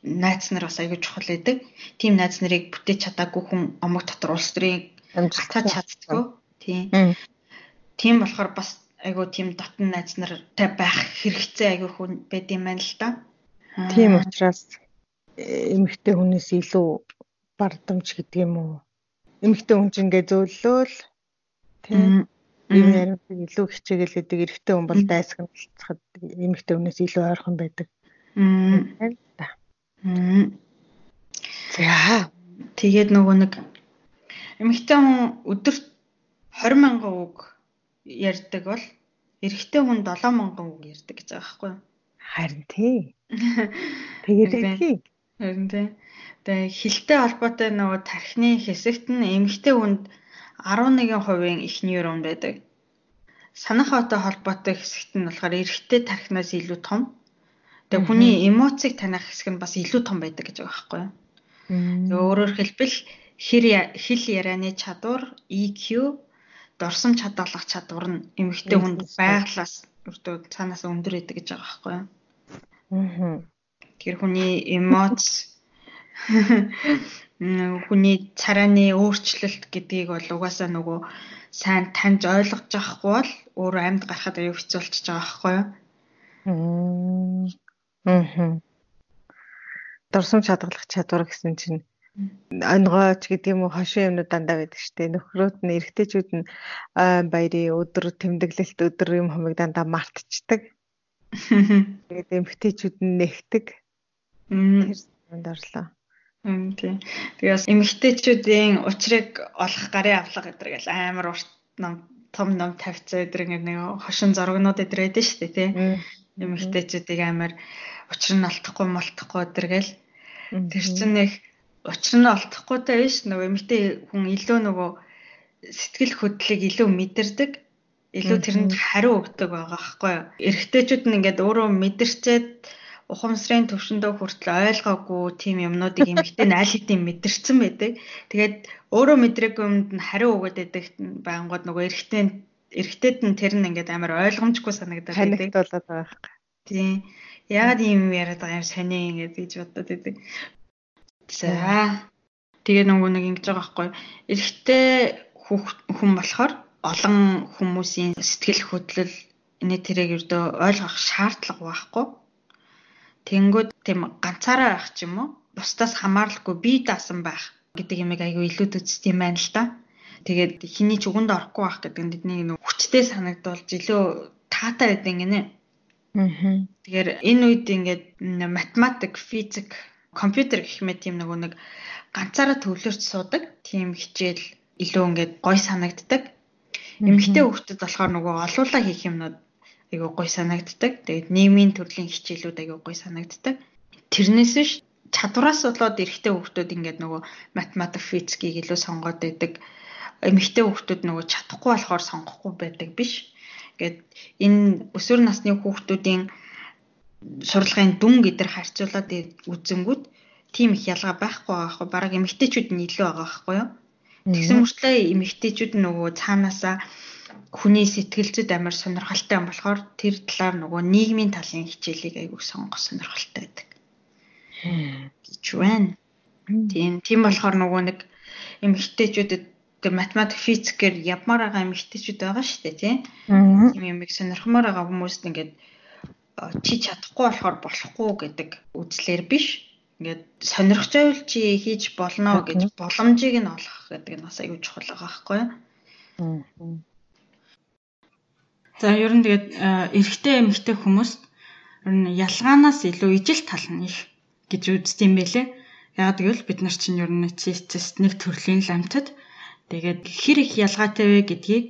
найз нар бас аягүй чухал байдаг. Тим найз нарыг бүтээж чадаагүй хүн амаг дотор улс төрийн амжилтад чаддгүй. Тийм. Тийм болохоор бас айгуу тийм дотн найз нартай байх хэрэгтэй айгуу хүн байд юм байна л да. Тийм учраас эмэгтэй хүнээс илүү бардамж гэдэг юм уу? эмэгтэй хүн чинь ингээ зөөллөөл тийм юм яриад илүү хичээгээл гэдэг эрэгтэй хүн бол дайсаг нь болцоход эмэгтэй хүнээс илүү ойрхон байдаг. За тэгээд нөгөө нэг эмэгтэй хүн өдөрт 20 мянган үг ярьдаг бол эрэгтэй хүн 7 мянган үг ярьдаг гэж байгаа байхгүй юу? Харин тий. [laughs] Тэгээд тий. Харин тий. Тэгээ хилтэй холбоотой нөгөө тархины хэсэгт нь эмэгтэй хүнд 11% их нейрон байдаг. Санах хоотой холбоотой хэсэгт нь болохоор эрэгтэй тархинаас илүү том. Тэгээ хүний эмоцийг таних хэсэг нь бас илүү том байдаг гэж байгаа байхгүй юу? Өөрөөр хэлбэл хэр хэл ярианы чадвар EQ дорсон чадварлах чадвар нь эмэгтэй хүнд байглаас өртөө цаанаас өндөр байдаг гэж байгаа байхгүй юу? Тэр хүний эмоц хүний царайны өөрчлөлт гэдгийг бол угаасаа нөгөө сайн таньж ойлгож авахгүй бол өөрөө амьд гарахад аюу хэцүү болчихж байгаа байхгүй юу? Аа. Дурсам чадгалах чадвар гэсэн чинь онгойч гэдэг юм уу хошин юмнууд дандаа байдаг шүү дээ. Нөхрөөд нь эргэжтэйчүүд нь баярын өдөр тэмдэглэлт өдөр юм хумыг дандаа мартчихдаг. [laughs] Тэгээд эмгтээчүүд нь нэгдэг. Тэр санд орлоо. Мм тийм. Тэгээс эмэгтэйчүүдийн учрыг олох гарын авлага гэдэг л амар урт ном том ном тавьцаа өдр ингэ нэг хошин зургнууд өдр байдаг шүү дээ тий. Эмэгтэйчүүдийг амар учир нь алдахгүй малтахгүй өдр гэл. Тэр чинь нэг учир нь олдохгүйтэй биш нөгөө эмэгтэй хүн илүү нөгөө сэтгэл хөдлөлийг илүү мэдэрдэг илүү тэрэнд хариу өгдөг байгаа байхгүй юу. Эрэгтэйчүүд нь ингээд өөрөө мэдэрчээд ухамсарын төвшөндөө хүртэл ойлгоогүй тийм юмнуудыг эмэгтэй аль хэдийн мэдэрсэн байдаг. Тэгээд өөрөө мэдрээгүй юмд нь хариу өгöd байдаг байнгут нөгөө эрэгтэй эрэгтэйд нь тэр нь ингээд амар ойлгомжгүй санагдаад байдаг. Танигд болоод байгаа хэрэг. Тийм. Яагаад ийм юм яриад байгаа юм сони ингээд гэж бодоод байдаг. За. Тэгээ нөгөө нэг ингэж байгаа байхгүй. Эрэгтэй хүн болохоор олон хүмүүсийн сэтгэл хөдлөл энэ тэрэг ердөө ойлгох шаардлага байхгүй Тэнгүүд тийм ганцаараа байх ч юм уу бусдаас хамааралгүй бие даасан байх гэдэг юмыг айгүй илүүд үзт юм байна л да. Тэгээд хиний ч үгэнд орохгүй байх гэдэг нь бидний нэг хүчтэй санагдуулж илүү таатай байдаг гинэ. Аа. Тэгэхээр энэ үед ингээд математик, физик, компьютер гэх мэт тийм нөгөө нэг ганцаараа төвлөрч суудаг тийм хичээл илүү ингээд гой санагддаг. Эмэгтэй хүүхдэд болохоор нөгөө олуулаа хийх юмнууд айгүй гой санагддаг. Тэгээд нийгмийн төрлийн хичээлүүд айгүй гой санагддаг. Тэрнээс биш чадвараас болоод эрэгтэй хүүхдүүд ингээд нөгөө математик физикийг илүү сонгоод байдаг. Эмэгтэй хүүхдүүд нөгөө чадахгүй болохоор сонгохгүй байдаг биш. Ингээд энэ өсвөр насны хүүхдүүдийн сурлагын дүн гэдэр харьцуулаад үзэнгүүт тийм их ялгаа байхгүй байгаа хгүй. Бараг эмэгтэйчүүд нь илүү байгаа байхгүй юу? Тэгсэн мөртлөө эмэгтэйчүүд нөгөө цаанаасаа хүний сэтгэл зүйд амар сонирхолтой юм болохоор тэр талаар нөгөө нийгмийн талын хичээлийг айгүй сонгох сонирхолтой байдаг. гэж байна. Тийм тийм болохоор нөгөө нэг эмэгтэйчүүдэд тэр математик физикээр явмаар байгаа эмэгтэйчүүд байгаа шүү дээ тийм. Тийм юмыг сонирхмаар байгаа хүмүүст ингээд чи чадахгүй болохоор болохгүй гэдэг үзлэр биш. Ингээд сонирхож байвал чи хийж болно гэж боломжийг нь олох гэдэг нь бас аюул чухал байгаа байхгүй юу? За ер нь тэгээд эрэгтэй эмэгтэй хүмүүс ер нь ялгаанаас илүү ижил тал нь их гэж үздэг юм байлээ. Яг гэвэл бид нар чинь ер нь цистест нэг төрлийн ламтад тэгээд хэр их ялгаатай вэ гэдгийг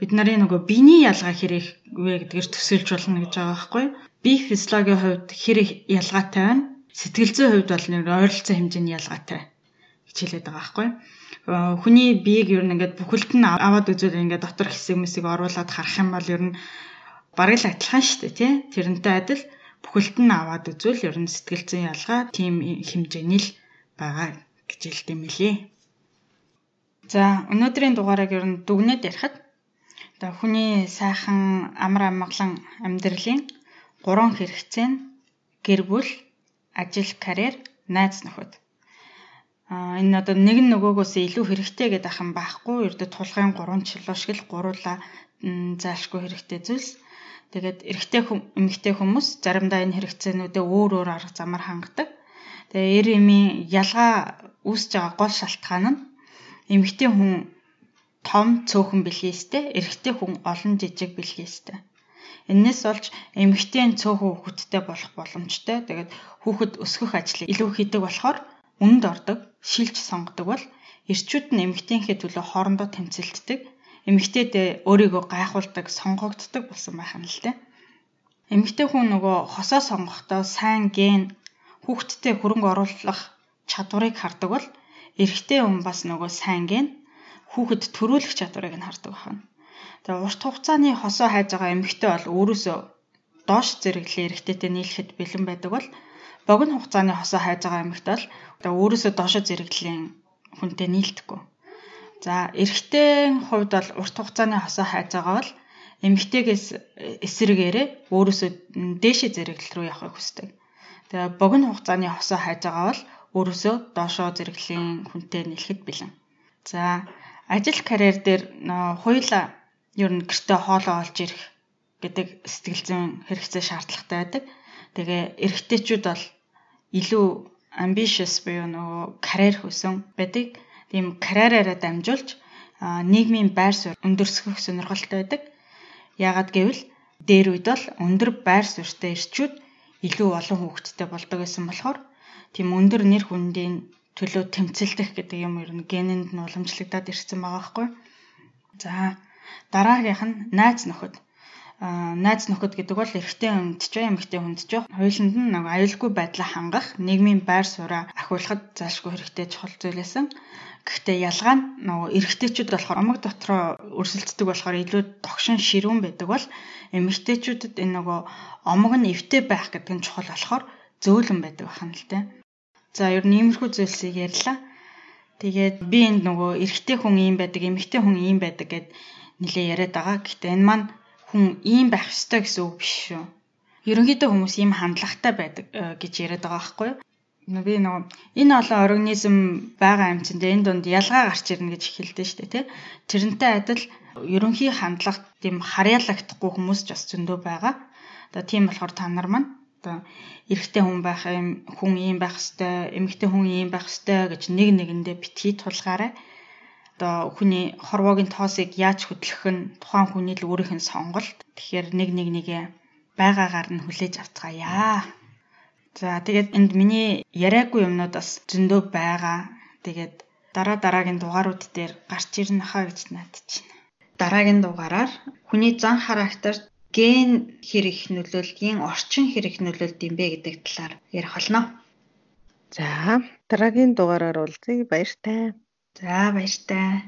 бид нарын нөгөө биений ялгаа хэр их вэ гэдгээр төсөөлж болно гэж байгаа байхгүй. Бие физиологийн хувьд хэр их ялгаатай байна. Сэтгэл зүйн хувьд бол нэг ойролцоо хэмжээний ялгаатай хичээлээд байгаа байхгүй. Хүний биеийг ер нь ингээд бүхэлд нь аваад үзвэл ингээд дотор хэсэг мэсэг оруулаад харах юм бол ер нь бараг л адилхан шүү дээ тий. Тэрнтэй адил бүхэлд нь аваад үзвэл ер нь сэтгэл зүйн ялгаа тийм хэмжээний л байгаа гэж хэлдэг юм лээ. За өнөөдрийн дугаарыг ер нь дүгнээд ярихад одоо хүний сайхан амар амгалан амьдралын гурван хэрэгцээ нь гэр бүл, ажил, карьер, найз нөхөд. Энэ одоо нэг нь нөгөөгөөс илүү хэрэгтэй гэдэг ахын байхгүй. Ердөө тулгын гурван чулуу шиг л гуруула заашгүй хэрэгтэй зүйлс. Тэгээд эрэгтэй эмэгтэй хүмүүс заримдаа энэ хэрэгцээнүүдээ өөр өөр арга замаар хангадаг. Тэгээ эр эмийн ялгаа үүсэж байгаа гол шалтгаан нь эмэгтэй хүн том цөөхөн бэлгээстэй, эрэгтэй хүн олон жижиг бэлгээстэй. Энээс болж эмэгтэй цөөхөн хүүхэдтэй болох боломжтой. Тэгээд хүүхэд өсгөх ажлыг илүү хийдэг болохоор үнд ордог, шилж сонгодог бол эрчүүд нь эмэгтэйнхээ төлөө хоорондоо тэмцэлддэг эмэгтэйд өөрийгөө гайхуулдаг, сонгогддог болсон байх юм л дээ. Эмэгтэй хүн нөгөө хосоо сонгохдоо сайн ген хүүхдтэй хөрөнгө оруулах чадварыг хардаг бол эрэгтэй хүн бас нөгөө сайн ген хүүхэд төрүүлэх чадварыг нь хардаг байна. Тэгээ урт хугацааны хосоо хайж байгаа эмэгтэй бол өөрөөсөө доош зэрэглээ эрэгтэйтэй нийлэхэд бэлэн байдаг бол богино хугацааны хосоо хайж байгаа эмэгтэй бол өөрөөсөө доошо зэрэглэлийн хүнтэй нийлдэхгүй. За эрэгтэй хувьд бол урт хугацааны хосоо хайж байгаа бол эмэгтэйгээс эсрэгээрээ өөрөөсөө дээшээ зэрэглэл рүү явахыг хүсдэг. Тэгээ богино хугацааны хосоо хайж байгаа бол өөрөөсөө доошоо зэрэглэлийн хүнтэй нийлэхэд бэлэн. За ажил карьер дээр хоёулаа ер нь гэртээ хоолоо олж ирэх гэдэг сэтгэл зүйн хэрэгцээ шаардлагатай байдаг. Тэгээ эрэгтэйчүүд бол илүү ambitious буюу нөгөө карьер хүсэн байдаг тийм карьераараа дамжуулж нийгмийн байр суурь өндөрсгөх сонирхолтой байдаг. Яагаад гэвэл дээр үед бол өндөр байр суурьтай ирчүүд илүү олон хүүхэдтэй болдог гэсэн болохоор тийм өндөр нэр хүндийн төлөө тэмцэлдэх гэдэг юм ер нь генэнд нь уламжлагдаад ирсэн байгаа байхгүй. За дараагийнх нь найз нөхөд найз нөхөд гэдэг бол эрэгтэй хүнд ч эмэгтэй хүнд ч хоёуланд нь нэг аюулгүй байдлаа хангах нийгмийн байр сууриа ахиулахад заашгүй хэрэгтэй чухал зүйлээсэн. Гэхдээ ялгаа нь нөгөө эрэгтэйчүүд болохоор омог дотроо өрсөлддөг болохоор илүү тогшин ширүүн байдаг бол эмэгтэйчүүдэд энэ нөгөө омог нь эвтэй байх гэдэг нь чухал болохоор зөөлөн байдаг бахан л дээ. За ер нь иймэрхүү зүйлсийг ярьлаа. Тэгээд би энд нөгөө эрэгтэй хүн ийм байдаг, эмэгтэй хүн ийм байдаг гэд нилээ яриад байгаа. Гэхдээ энэ маань хүн ийм байх ёстой гэсэн үг биш шүү. Ерөнхийдөө хүмүүс ийм хандлагатай байдаг э, гэж яриад байгаа байхгүй юу? би нөгөө энэ олон организм байгаа чинь энэ донд ялгаа гарч ирнэ гэж хэлдэг шүү дээ тий. Тэрнтэй адил ерөнхий хандлага тийм харьяалагдахгүй хүмүүс ч бас зөндөө байгаа. Одоо тийм болохоор та нар маань одоо эрэгтэй хүн байх юм хүн ийм байх хэвээр эмэгтэй хүн ийм байх хэвээр гэж нэг нэгэндээ битгий тулгаарай. Одоо хүний хорвоогийн тоосыг яаж хөдлөх нь тухайн хүний л өөрийнх нь сонголт. Тэгэхээр нэг нэг нэгэ байгаагаар нь хүлээж авцгаая. За тэгээд энд миний яриаггүй юмнууд бас зөндөө байгаа. Тэгээд дараа дараагийн дугаарууд дээр гарч ирнэ хаа гэж надад чинь. Дараагийн дугаараар хүний зан характер ген хэрэг нөлөөллийн орчин хэрэг нөлөөлд юм бэ гэдэг талаар ярих болно. За дараагийн дугаараар уулзъя баяртай. За баяртай.